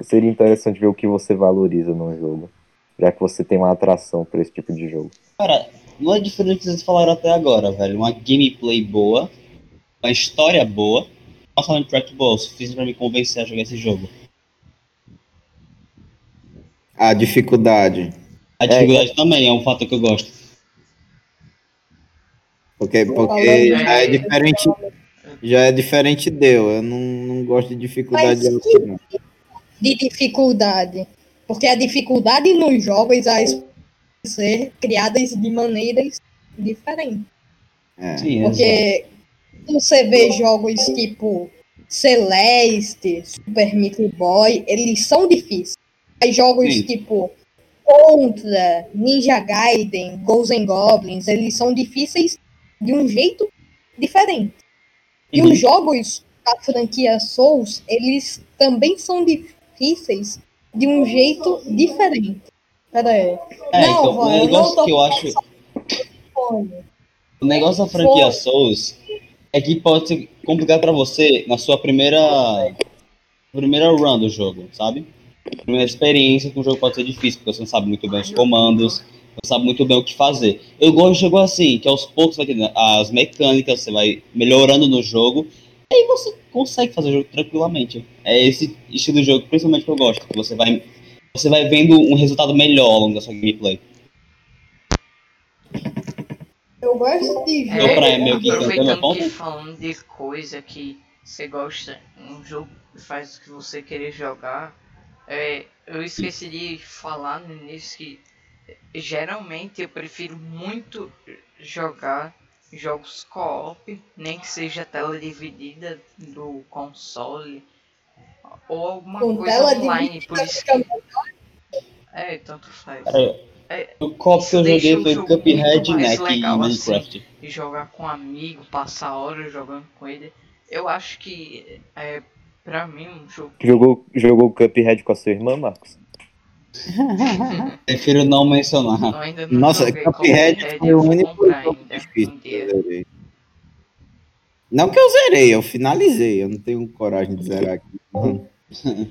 seria interessante ver o que você valoriza num jogo. Já que você tem uma atração por esse tipo de jogo. Cara, não é diferente do que vocês falaram até agora, velho. Uma gameplay boa, uma história boa, uma soundtrack boa, o suficiente pra me convencer a jogar esse jogo. A dificuldade. A dificuldade também é um fator que eu gosto. Porque, porque já é de- diferente. Já é diferente deu. Eu não, não gosto de dificuldade não. de dificuldade. Porque a dificuldade nos jogos elas podem ser criadas de maneiras diferentes. É. Sim, exato. Porque você vê jogos tipo Celeste, Super Meat Boy, eles são difíceis. Mas jogos Sim. tipo Contra, Ninja Gaiden, Ghosts and Goblins, eles são difíceis de um jeito diferente. E Uhum. os jogos da franquia Souls, eles também são difíceis de um jeito diferente. Pera aí. É, Não, então, o negócio que eu acho. O negócio da franquia Foi. Souls é que pode ser complicado pra você na sua primeira primeira run do jogo, sabe? Primeira experiência com o jogo pode ser difícil, porque você não sabe muito bem os comandos, não sabe muito bem o que fazer. Eu gosto de jogo assim, que aos poucos vai tendo as mecânicas, você vai melhorando no jogo, aí você consegue fazer o jogo tranquilamente. É esse estilo de jogo, principalmente que eu gosto, que você vai você vai vendo um resultado melhor ao longo da sua gameplay. Eu gosto de É, Meu praia, meu que aproveitando meu ponto? que falando de coisa que você gosta, um jogo que faz que você querer jogar, é, eu esqueci de falar no início que é, geralmente eu prefiro muito jogar jogos co-op, nem que seja tela dividida do console ou alguma Com coisa tela online, por isso que é, tanto faz. É, o cop que eu joguei foi Cuphead, mais Neck e assim. Minecraft. e jogar com um amigo, passar horas jogando com ele. Eu acho que é pra mim um jogo. Jogou, jogou Cuphead com a sua irmã, Marcos? Prefiro não mencionar. Não Nossa, Cuphead foi o único comprar jogo ainda difícil que dia. eu zerei. Não que eu zerei, eu finalizei. Eu não tenho coragem de zerar aqui. não.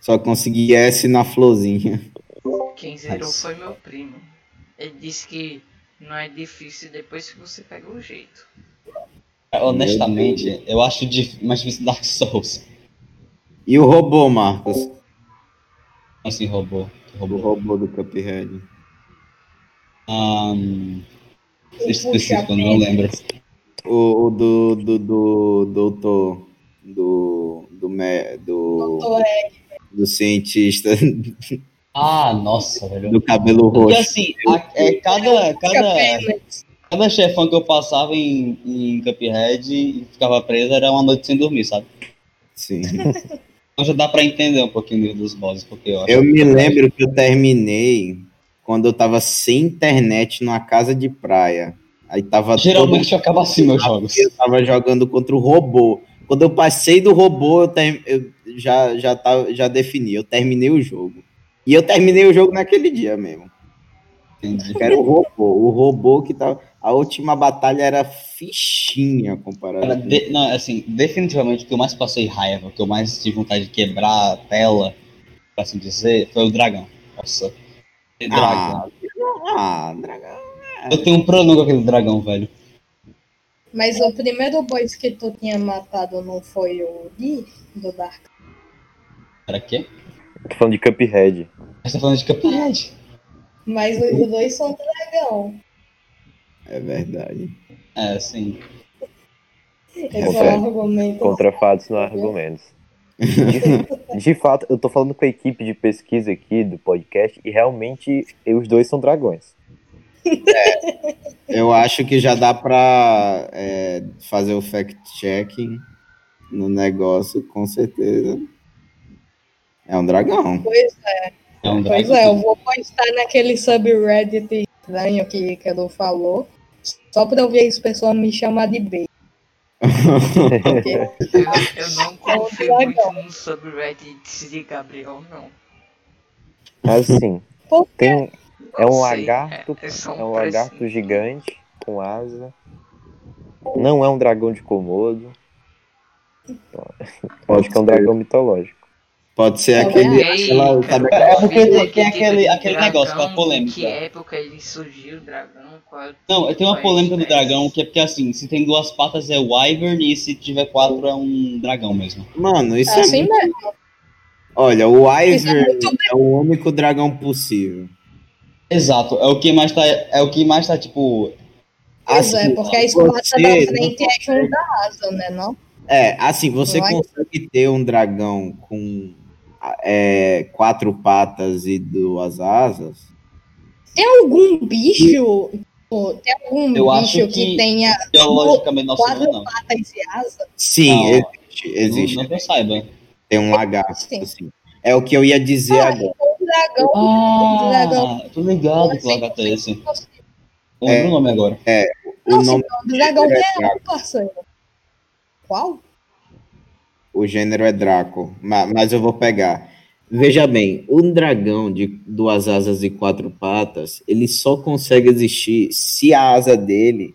Só consegui S na florzinha. Quem zerou Mas- foi meu primo. Ele disse que não é difícil depois que você pega o jeito. Honestamente, eu acho mais difícil Dark Souls. E o robô, Marcos? Assim, robô. O robô. robô do Cuphead. Um, específico, eu não lembro. O, o do, do, do doutor. Do. Do, me, do, Doutor do cientista Ah, nossa, velho. do cabelo Porque roxo. assim, a- é, cada, cada. Cada chefão que eu passava em, em Cuphead e ficava preso era uma noite sem dormir, sabe? Sim. Então já dá pra entender um pouquinho dos bosses, porque eu acho Eu me lembro que eu terminei quando eu tava sem internet numa casa de praia. Aí tava Geralmente eu acabo assim meus jogos. Eu tava jogando contra o robô. Quando eu passei do robô, eu, ter- eu já, já, tava, já defini, eu terminei o jogo. E eu terminei o jogo naquele dia mesmo. Entendi. Que era o robô. O robô que tava. A última batalha era fichinha comparada. Cara, com- de- não, assim, definitivamente o que eu mais passei raiva, o que eu mais tive vontade de quebrar a tela, pra assim dizer, foi o dragão. Nossa. Que dragão. Ah, ah, dragão. Eu tenho um problema com aquele dragão, velho. Mas o primeiro boss que tu tinha matado não foi o Di do Dark. Era quê? Tô falando de Cuphead. Você tá falando de Cuphead. Mas os dois são dragão. É verdade. É, sim. É Contra-. Contra fatos não há argumentos. De, de fato, eu tô falando com a equipe de pesquisa aqui do podcast e realmente os dois são dragões. Eu acho que já dá pra é, fazer o fact-checking no negócio, com certeza. É um dragão. Pois, É um pois dragão. é, eu vou postar naquele subreddit estranho que Ícaro falou, só pra eu ver as pessoas me chamar de B. Porque Eu, eu não confio muito no subreddit de Gabriel, não. Assim, Por tem. É um lagarto. é- é um É um lagarto gigante com asa. Não é um dragão de Komodo. Eu acho que é um dragão mitológico. Pode ser Tá aquele. Aquela- sabe É porque tem- que tem aquele- aquele negócio, dragão, a polêmica. em Que época ele surgiu, o dragão? Qual é o Não, tem uma polêmica do dragão que é porque assim, se tem duas patas é wyvern e se tiver quatro é um dragão mesmo. Mano, isso é é. assim muito- mesmo. Olha, o Isso é é o único dragão possível. Exato, é o que mais tá. É o que mais tá, tipo. Pois é, Assim, porque a você da não frente é junto da asa, né? Não? É, assim, você Vai. consegue ter um dragão com é, quatro patas e duas asas? Tem algum bicho. pô, Tem algum Eu acho bicho que, que- tenha Biologicamente quatro não, não. patas e asa? Sim, Não. existe. Não, existe. não que eu saiba. Tem um lagarto, Sim. assim. É o que eu ia dizer Ah, agora. O dragão. o dragão. Ah, tô ligado que o lagarto é esse. Não É. o nome agora. O Nossa, nome o dragão é real, Draco. parceiro. Qual? O gênero é Draco, ma- mas eu vou pegar. Veja bem, um dragão de duas asas e quatro patas, ele só consegue existir se a asa dele.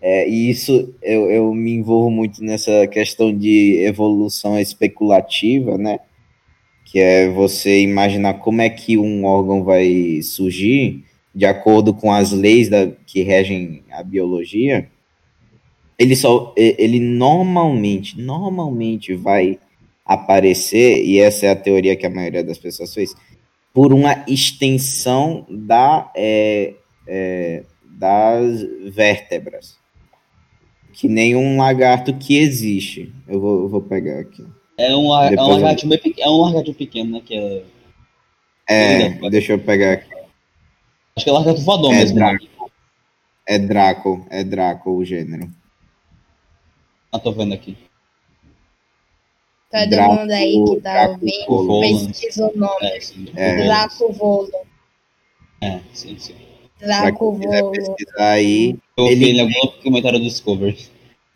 É, e isso eu, eu me envolvo muito nessa questão de evolução especulativa, né? Que é você imaginar como é que um órgão vai surgir de acordo com as leis da, que regem a biologia ele só ele normalmente normalmente vai aparecer e essa é a teoria que a maioria das pessoas fez por uma extensão da é, é, das vértebras que nem um lagarto que existe eu vou, eu vou pegar aqui É um, é um Depois eu- pequeno, é um lagartinho pequeno, né? Que é. é deixa eu pegar aqui Acho que é lagarto voador É, mesmo. né? é Draco é Draco o gênero Ah, tô vendo aqui. Todo Draco- mundo aí que tá Draco ouvindo, Volans. pesquisa o nome. É, sim. É. Draco Volo. É, sim, sim. Draco Volo. pesquisar aí Eu Ele- vi em algum comentário do Discovery.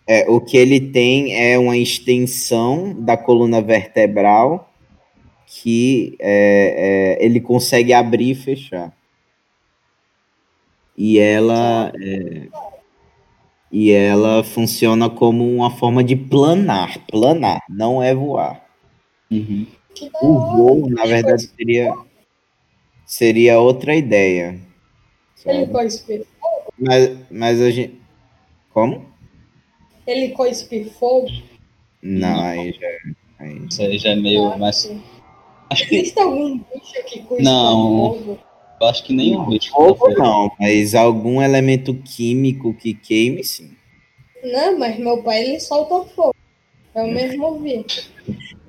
É, o que ele tem é uma extensão da coluna vertebral que é, é, ele consegue abrir e fechar. E ela é, e ela funciona como uma forma de planar, planar, não é voar. Uhum. O voo, na verdade, seria seria outra ideia. Ele sabe? cospe, Mas, mas a gente como? ele cospe fogo. Não, aí já aí Isso aí já é meio mais. Acho que. Existe algum bicho que cospe Não. fogo? Eu acho que nenhum bicho. Fogo não, mas algum elemento químico que queime, sim. Não, mas meu pai ele solta fogo. Eu mesmo vi.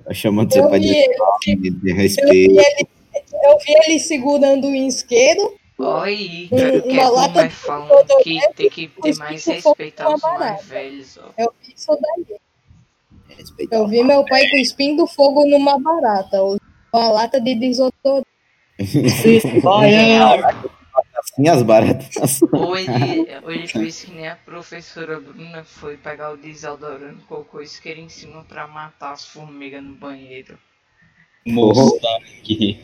Tá chamando seu Eu pai vi de, ele, de, de eu vi respeito. ele, eu vi ele segurando um isqueiro. Oi, Um- que uma é lata é de deodorante que tem que ter mais fogo respeito aos mais velhos, ó. Eu vi isso daí. Respeito. Eu vi meu pai cuspindo fogo numa barata. Uma lata de desodorante. Assim as baratas. Ou ele, ou ele fez que nem a professora Bruna foi pegar o desodorante, colocou isqueiro em cima pra matar as formigas no banheiro. Mostrar aqui.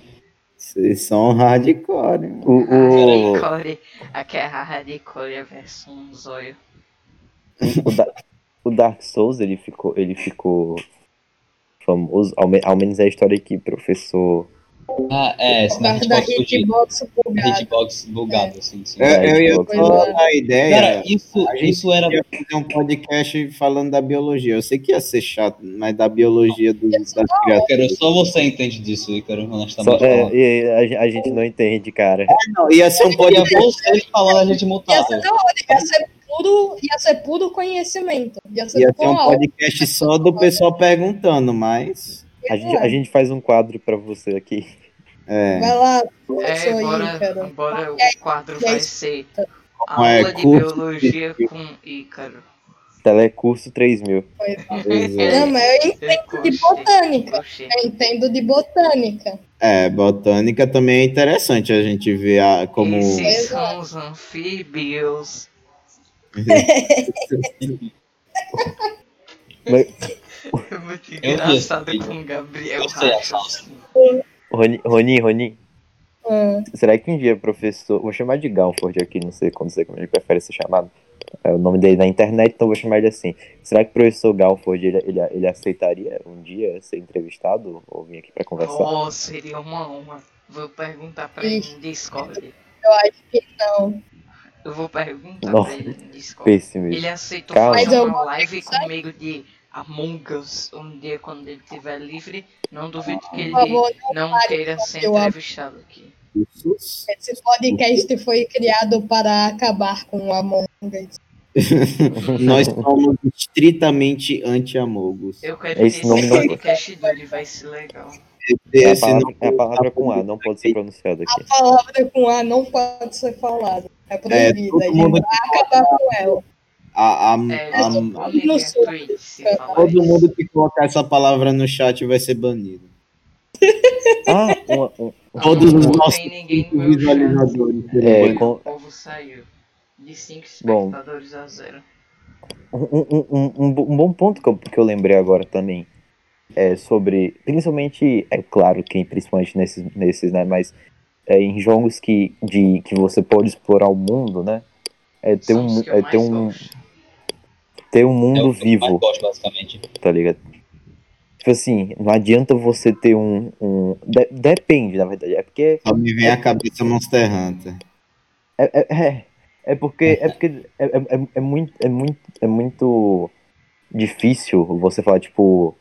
Vocês são hardcore. hein? O, o, Hardcore, aquela hardcore a versão zóio. o, Da- o Dark Souls, ele ficou, ele ficou famoso, ao, me- ao menos é a história que o professor Ah, é, esse na causa da hitbox hitbox bugada. Hitbox bugado, assim, sim. Eu, eu ia Pois só é. dar a ideia. Cara, isso, a gente isso era. ia fazer um podcast falando da biologia. Eu sei que ia ser chato, mas da biologia do, das criaturas. Ícaro, só você entende disso, Ícaro, Só, honestamente. é, falando. e a, a gente não entende, cara. Não, ia ser um é podcast. você falando a gente Ia mutado. ser, não, ia ser puro, ia ser puro conhecimento. Ia ser Ia ser um podcast só do pessoal perguntando, mas. A gente, a gente faz um quadro pra você aqui. É. Vai lá, É, bora, Ícaro. bora o quadro aí, vai ser Como é aula de biologia com Ícaro. Telecurso 3000. Pois é. Não, mas eu entendo de botânica. Eu entendo de botânica. É, botânica também é interessante a gente ver a, como. Esses são os anfíbios. Mas, É muito Eu engraçado com o Gabriel Eu sei a Rachas. Roni, Roni, Roni, Hum. será que um dia professor. Vou chamar de Galford aqui, não sei, não sei como ele prefere ser chamado. É o nome dele na internet, então vou chamar ele assim. Será que o professor Galford ele, ele, ele aceitaria um dia ser entrevistado ou vir aqui pra conversar? Oh, seria uma honra. Vou perguntar pra ele Ixi. em Discord. Eu acho que não. Eu vou perguntar Nossa, pra ele em Discord. Ele aceitou Calma. fazer uma live comigo de Among Us um dia quando ele estiver livre. Não duvido que ele favor, não pare queira ser entrevistado aqui. Esse podcast foi criado para acabar com o Among Us. Nós somos estritamente anti-amogos. Eu quero Esse que nome esse não- podcast dele vai ser legal. É a Esse palavra, não- é a palavra com A, não pode ser pronunciada A aqui. palavra com A não pode ser falada. É proibida. todo a gente mundo- vai acabar com ela. A, a, É, a- não falar todo mundo que colocar essa palavra no chat vai ser banido. Ah, um, Todos os Não nossos tem ninguém cinco no visualizadores. É, com- O povo saiu. De 5 Bom. espectadores a zero. Um, um, um, um bo- um bom ponto que eu, que eu lembrei agora também é sobre, principalmente, é claro que principalmente nesses, nesses né, mas é, em jogos que, de, que você pode explorar o mundo, né, é ter São os um, que eu é mais ter um, gosto. Ter um É mundo o que eu mais vivo, gosto, basicamente. tá ligado? Tipo assim, não adianta você ter um, um de- depende, na verdade, é porque Só me vem a cabeça Monster Hunter. É, é, é, é porque, é, porque é, é, é- é muito, é, muito, é muito difícil você falar, tipo,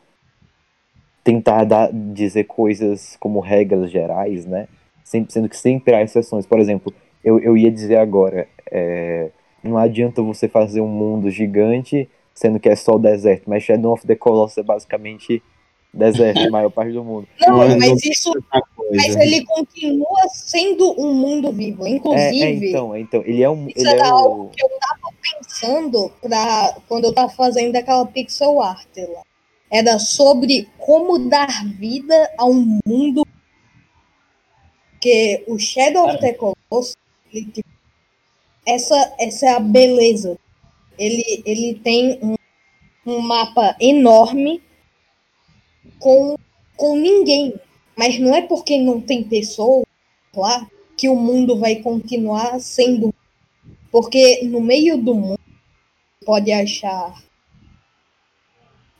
tentar dar, dizer coisas como regras gerais, né? Sempre, sendo que sempre há exceções. Por exemplo, eu, eu ia dizer agora, é, não adianta você fazer um mundo gigante, sendo que é só deserto, mas Shadow of the Colossus é basicamente deserto, a maior parte do mundo. Não, mas não- isso. Mas ele continua sendo um mundo vivo. É, Inclusive, é, então, é, então, ele é um. Isso Ele era é algo o, que eu tava pensando pra, quando eu tava fazendo aquela pixel art lá. Era sobre como dar vida a um mundo. Porque o Shadow of the Colossus, ele, tipo, essa, essa é a beleza. Ele, ele tem um, um mapa enorme com, com ninguém. Mas não é porque não tem pessoas lá que o mundo vai continuar sendo. Porque no meio do mundo pode achar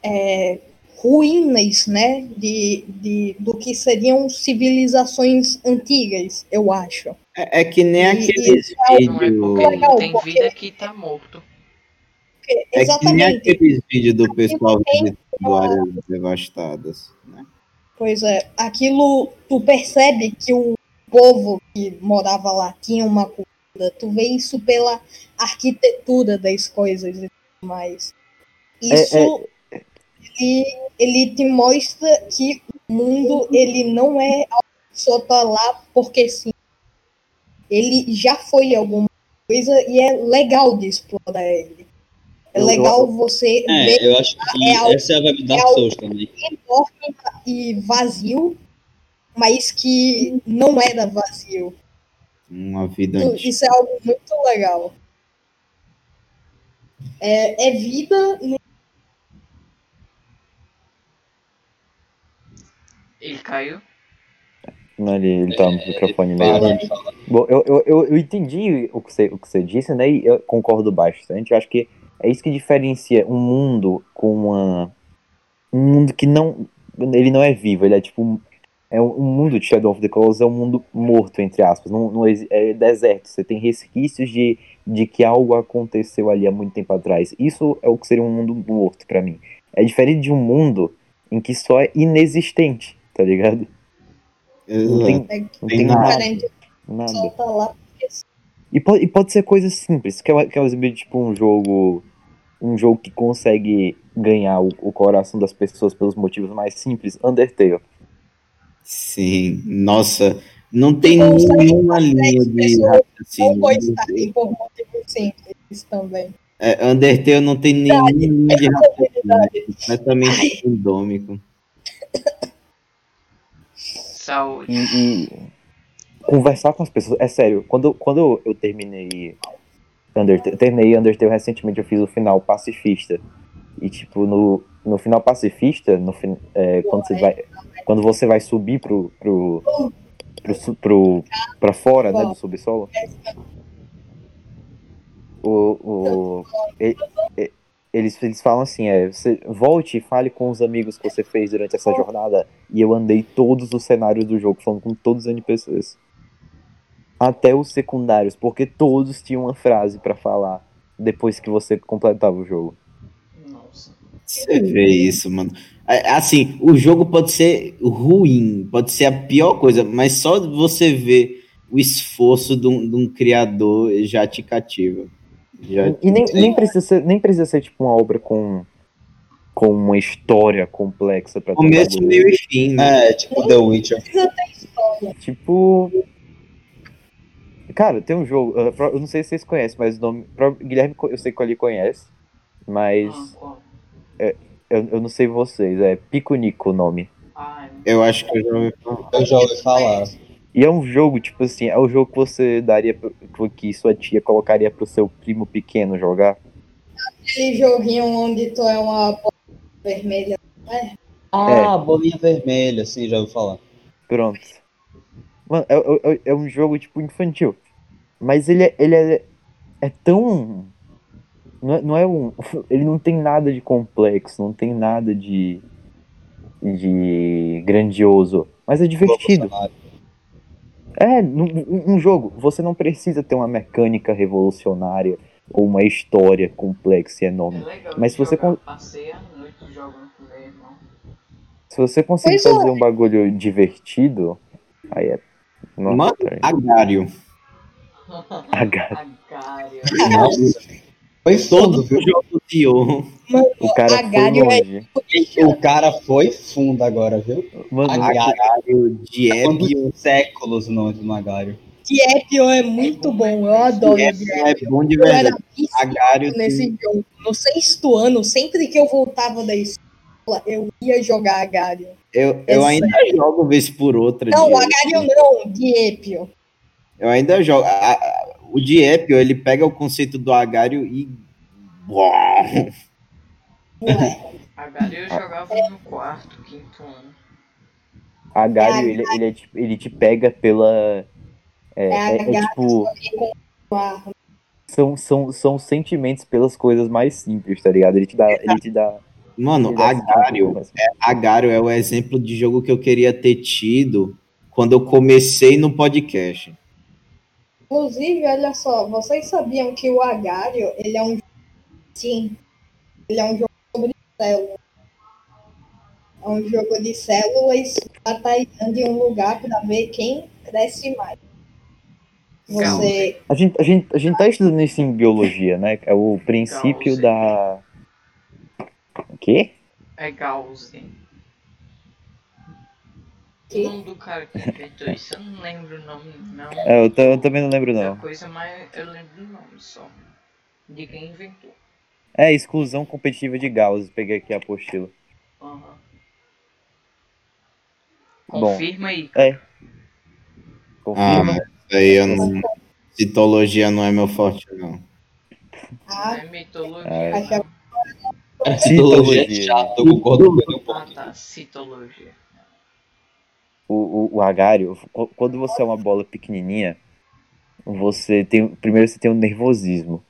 é, ruínas, né? De, de, do que seriam civilizações antigas, eu acho. É, é que nem aqueles e é Não é vídeos. legal, não tem porque- vida que tá morto. Porque, É que nem exatamente. aqueles vídeos do pessoal tem visitando áreas devastadas. Né? Pois é, aquilo tu percebe que o povo que morava lá tinha uma cultura. Tu vê isso pela arquitetura das coisas e tudo mais. Isso Ele, ele te mostra que o mundo ele não é algo que só tá lá porque sim. Ele já foi alguma coisa e é legal de explorar ele. É Eu- legal você É, ver eu acho que É algo- essa é a vibe Dark é Souls também. enorme e vazio, mas que não era vazio. Uma vida antiga. Isso é algo muito legal. É, é vida no Ele caiu. Não, ele, ele tá no microfone meio. Parou de falar. Bom, eu, eu, eu, entendi o que, você, o que você disse, né? E eu concordo bastante. Eu acho que é isso que diferencia um mundo com uma. Um mundo que não. Ele não é vivo, ele é tipo. É um, um mundo de Shadow of the Colossus é um mundo morto, entre aspas. Não, não é deserto. Você tem resquícios de, de que algo aconteceu ali há muito tempo atrás. Isso é o que seria um mundo morto pra mim. É diferente de um mundo em que só é inexistente, tá ligado? Não tem, é não Tem nada. nada. diferente nada. só tá lá. E pode, e pode ser coisas simples, que é, que é tipo um jogo. Um jogo que consegue ganhar o, o coração das pessoas pelos motivos mais simples, Undertale. Sim, nossa, não tem Não nenhuma linha de raciocínio. gostarem por motivos simples também. É, Undertale não tem nenhuma linha de raciocínio. É completamente randômico. Saúde. E, e conversar com as pessoas. É sério, quando, quando eu terminei Undertale, terminei Undertale recentemente, eu fiz o final pacifista. E tipo, no, no final pacifista, no, é, quando, você vai, quando você vai subir pro, pro, pro, pro, pra fora né, do subsolo, o, o, e- e- eles, eles falam assim, é, você volte e fale com os amigos que você fez durante essa jornada. E eu andei todos os cenários do jogo, falando com todos os NPCs. Até os secundários, porque todos tinham uma frase pra falar depois que você completava o jogo. Nossa. Você vê isso, mano. É, Assim, o jogo pode ser ruim, pode ser a pior coisa, mas só você ver o esforço de um, de um criador já te cativa. Já E nem, nem, precisa ser, nem precisa ser tipo uma obra com, com uma história complexa pra ter um Começo, meio e fim, né? É, tipo The Witcher. Tipo. Cara, tem um jogo. pro- Eu não sei se vocês conhecem, mas o nome. Guilherme, eu sei que ele conhece. Mas Ah, qual? eu, eu não sei vocês. É Picunico o nome. Ah, Eu acho que eu já ouvi falar. Eu já ouvi falar. E é um jogo, tipo assim, é o jogo que você daria. pro- que sua tia colocaria pro seu primo pequeno jogar. Aquele joguinho onde tu é uma bola vermelha. Ah, bolinha vermelha, sim, já ouvi falar. Pronto. Mano, é, é- é um jogo, tipo, infantil. Mas ele é, ele é, é tão. Não é, não é um. Ele não tem nada de complexo, não tem nada de. de grandioso. Mas é divertido. Bolsonaro. É, num- um, um jogo, você não precisa ter uma mecânica revolucionária ou uma história complexa e é enorme. legal. Mas se você jogar. con- Passei a noite jogando com meu irmão. Se você conseguir Pois é. fazer um bagulho divertido, aí é. Mano, cara. Agário. Agar- Agário. Nossa. Foi Todo fundo, viu? jogo de ouro. Mano, O cara foi é longe. O cara foi fundo agora, viu? Mano, Agário. Agário de Épio. séculos o nome do Magário? Diepio é muito bom, eu adoro Épio é bom de Eu era verdade. Agário nesse jogo. No sexto ano, sempre que eu voltava da escola, eu ia jogar Agário. Eu, eu É ainda jogo vez por outra. Não, Agário não, Diepio. Eu ainda jogo. A- a- o Diepio, ele pega o conceito do Agário e. Agário eu jogava no quarto, quinto ano. Agário, ele, ele, é tipo- ele te pega pela. É, É é- é Agário, tipo. São, são, são sentimentos pelas coisas mais simples, tá ligado? Ele te dá. Ele te dá. Mano, ele dá Agário, mas- Agário é o exemplo de jogo que eu queria ter tido quando eu comecei no podcast. Inclusive, olha só, vocês sabiam que o Agário, ele é um sim, ele é um jogo sobre células. É um jogo de células batalhando em um lugar para ver quem cresce mais. Você A gente, a, gente, a gente tá estudando isso em biologia, né? É o princípio Gauss. da. O quê? É Gauss. O nome do cara que inventou isso, eu não lembro o nome, não. É, eu, eu também não lembro, É não. coisa, mas eu lembro do nome só. De quem inventou. É, exclusão competitiva de Gauss. Peguei aqui a apostila. Bom. Confirma aí. Ah, Confirma. mas isso aí eu não. Citologia não é meu forte, não. ah, É mitologia. É. Citologia é Citologia. chato, eu concordo com ele um Ah pouco. tá, citologia. O, o, o agário, qu- quando você é uma bola pequenininha, você tem. Primeiro você tem um nervosismo.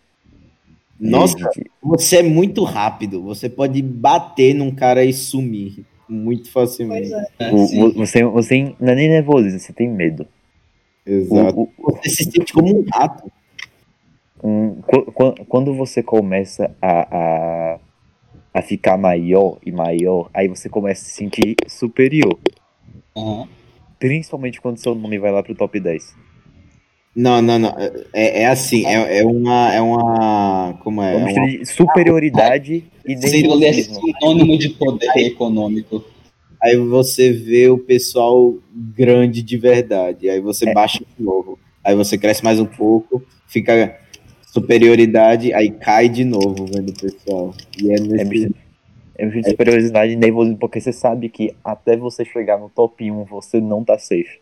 Nossa, de- você é muito rápido. Você pode bater num cara e sumir muito facilmente. é. O- o- você, você não é nem nervosismo, você tem medo. O- Exato. o- Você se sente como um rato. um, qu- qu- quando você começa a, a, a ficar maior e maior, aí você começa a se sentir superior. Aham. Principalmente quando seu nome vai lá pro top 10. Não, não, não. É, é assim, é, é uma. É uma. Como é? Uma É uma- de superioridade e nervosismo. sinônimo de poder econômico. Aí você vê o pessoal grande de verdade. Aí você É. baixa de novo. Aí você cresce mais um pouco, fica superioridade, aí cai de novo, vendo pessoal. E é É nesse... é de superioridade e nervosismo, porque você sabe que até você chegar no top 1, você não tá safe.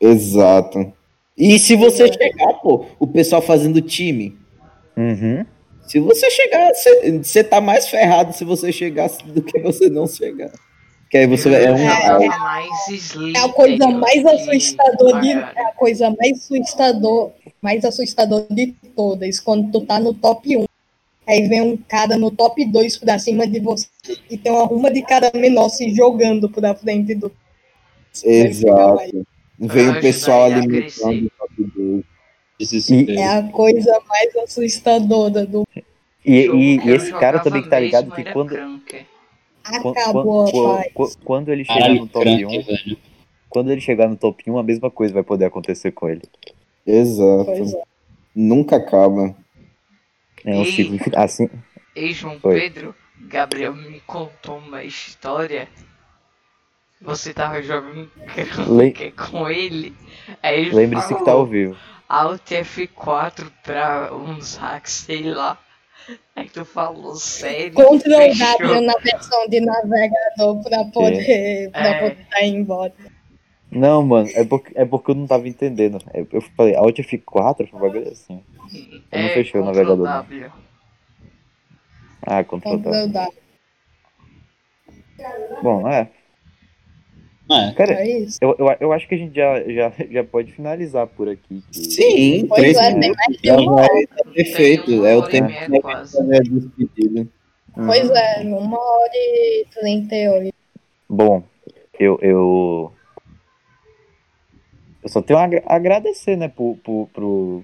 Exato. E se você chegar, pô, o pessoal fazendo time. Uhum. Se você chegar, você- tá mais ferrado se você chegar do que você não chegar. Que aí você é um. jogava mais É a coisa mais assustadora de, é a coisa mais assustador, mais assustador de todas, quando tu tá no top 1. Aí vem um cara no top 2 pra cima de você e tem uma ruma de cara menor se jogando pra frente do. Exato. Vem o pessoal ajudar ele a alimentando crescer. o top 2. Desespero. É a coisa mais assustadora do. E, e- e esse cara também que tá ligado que quando, Acabou, quando, quando- quando ele chegar Caralho, no top crank, 1, velho. quando ele chegar no top 1, a mesma coisa vai poder acontecer com ele. Exato. É. Nunca acaba. É um E- ciclo assim. Ei, João Oi. Pedro, Gabriel me contou uma história. Você tava jogando Le- com ele. Aí ele Lembre-se que tá ao vivo. Alt F4 pra uns hacks, sei lá. Aí tu falou sério. Ctrl. W na versão de navegador pra poder, pra É. poder dar embora. Não, mano, é porque, é porque eu não tava entendendo. Eu, falei, Alt F4, foi um bagulho assim. Eu não É, fechei o navegador, não. W. Ah, Ctrl W. W. Bom, é. É, Cara, É isso. eu, eu, eu acho que a gente já, já, já pode finalizar por aqui. que- Sim, Pois três é, tem mais de uma vai hora. tá perfeito. É o Tem tempo e que a despedida. Pois é, uma hora e 38. Bom, eu, eu. Eu só tenho a agra- agradecer, né, pro, pro, pro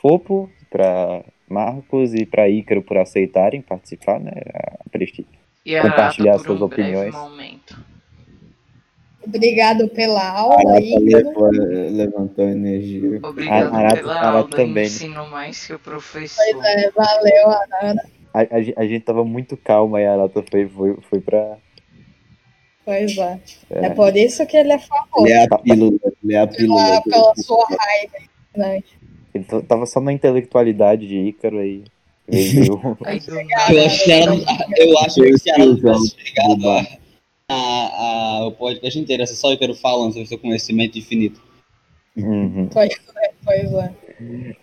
Fopo, pra Marcos e pra Ícaro por aceitarem participar, né? a presti- E a Compartilhar Arata suas um opiniões. Obrigado pela aula, Arata Ícaro. levou- levantou a energia. Obrigado A- Arata- pela Arata aula, também. ensino mais que o professor. Pois é, valeu, Arara. A, a, a gente tava muito calma e a Arata foi, foi, foi pra. Pois é. É. É. por isso que ele é famoso. Ele é a pílula. Ele é a pílula. Pela, pela sua raiva. Né? Ele tava só na intelectualidade de Ícaro aí. Eu nada, acho que era, eu acho que se ela tivesse chegado a, a, a, o podcast inteiro, essa só eu quero falando sobre seu conhecimento infinito. Uhum. Pois é, pois é.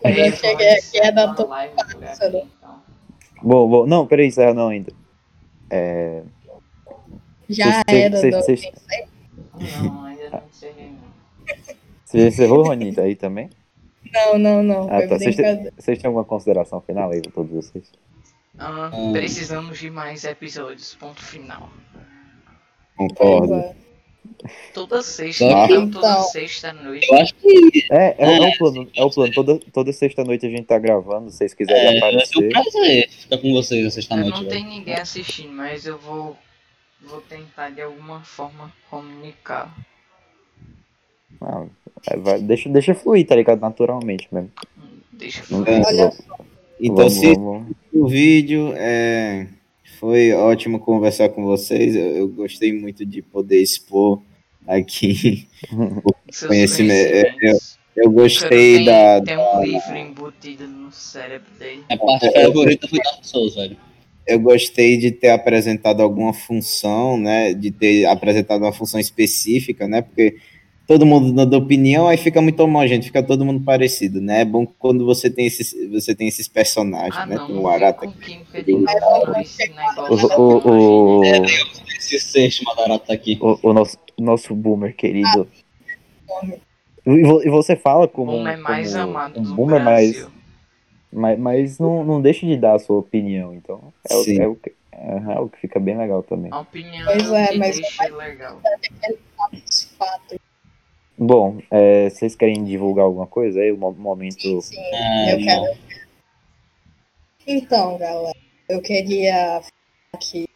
Quando eu cheguei aqui aqui, pássaro. então. Bom, bom, não, peraí, encerra não ainda. É, Já Cês- era. do- cês- Não, ainda não não. você encerrou, aí também? Não, não, não. Ah, tá. Vocês têm, brincadeira. vocês têm alguma consideração final aí, todos vocês? Ah, Hum. precisamos de mais episódios, ponto final. Concordo. é. Toda sexta, Então- então, toda Então. sexta noite. Eu acho que É, é, é É, o plano, é o plano. Toda, toda sexta-noite a gente tá gravando, se vocês quiserem é, vai ser um aparecer. prazer ficar com vocês na sexta-noite. não velho. tem ninguém assistindo, mas eu vou, vou tentar de alguma forma comunicar. Não, é, vai- deixa, deixa fluir, tá ligado? Naturalmente mesmo. Deixa eu. Olha vamos- Então, vamos- se vamos- o vídeo é, foi ótimo conversar com vocês. Eu, eu gostei muito de poder expor aqui. Seus conhecimento, é. Eu O cara gostei tem, da. tem um livro embutido no cérebro dele. A parte favorita foi Dark Souls, velho. Eu gostei de ter apresentado alguma função, né? De ter apresentado uma função específica, né? Porque todo mundo dando opinião, aí fica muito homogêneo, fica todo mundo parecido, né? É bom quando você tem esses, você tem esses personagens, Ah né? não, Tem o Arata. O, aqui. o, nosso, nosso boomer querido. E vo- e você fala como. Boomer mais como amado um boomer mais. Mas, mas não, não deixe de dar a sua opinião, então. É, o, Sim. é, o, que- é o que fica bem legal também. A opinião Pois é, o é, mas- deixa legal. Bom, é, vocês querem divulgar alguma coisa aí? O mo- momento. Sim, É, eu não. quero. Então, galera, eu queria falar que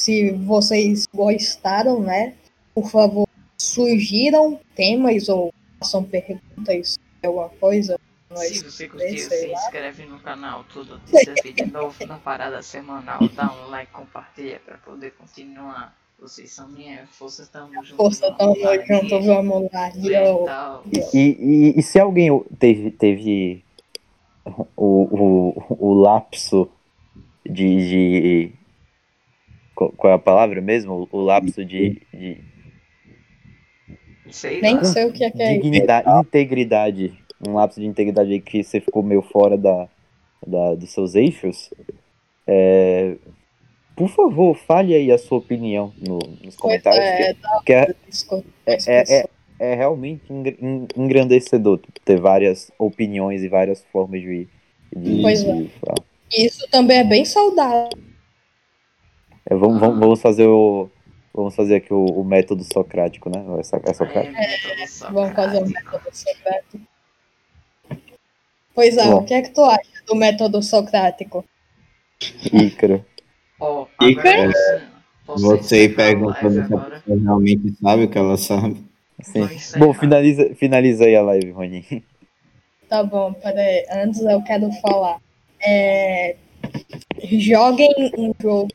se vocês gostaram, né? Por favor, sugiram temas ou façam perguntas sobre alguma coisa. Se você curtiu, se lá. inscreve no canal. Todo dia vídeo novo na parada semanal. Dá um like, compartilha pra poder continuar. Vocês são minha força, tamo junto. Força, tamo junto, vamos lá. Yo. E, e, e se alguém teve, teve o, o, o lapso de, de. Qual é a palavra mesmo? O lapso de, de Sei Nem sei o que é que é isso. dignidade, integridade. Um lapso de integridade aí que você ficou meio fora da, da, dos seus eixos. É, por favor, fale aí a sua opinião no- nos comentários. é, porque é, disco- é, é, é, é realmente engr- en- engrandecedor ter várias opiniões e várias formas de. de, Pois de é. falar. Isso também é bem saudável. É, vamos, vamos, vamos fazer o. Vamos fazer aqui o, o método socrático, né? Essa, é socrático. É, Vamos fazer o método socrático. Pois é, Bom. o que é que tu acha do método socrático? Ícaro. Ó, E, agora cara, você, perguntando se a pessoa realmente sabe o que ela sabe. Sim. Bom, finaliza, finaliza aí a live, Rony. Tá bom, peraí. Antes eu quero falar. É, Joguem um jogo.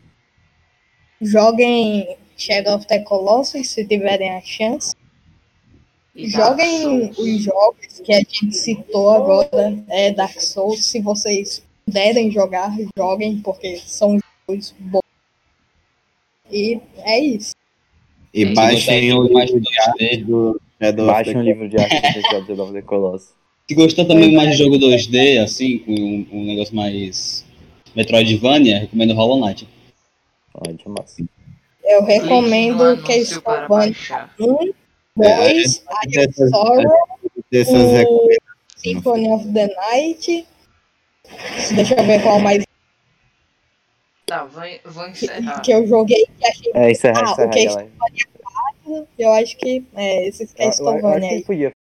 Joguem Shadow of the Colossus se tiverem a chance. Joguem os jogos que a gente citou agora, é Dark Souls, se vocês puderem jogar, joguem, porque são jogos bons. E é isso. E baixem o livro de arte do Baixem o livro de arte do Shadow of the Colossus. Se gostou também mais de jogo 2D, assim, com um, um negócio mais Metroidvania, recomendo Hollow Knight. Ótimo, assim. Eu recomendo Castlevania 1 Boys, é, I Sorrow, o Symphony of the Night. Deixa eu ver qual mais. Tá, vou, vou encerrar. Que, eu joguei e achei. É, encerra, ah, encerra, o que é eu acho que é, esses que é Estovania aí. Podia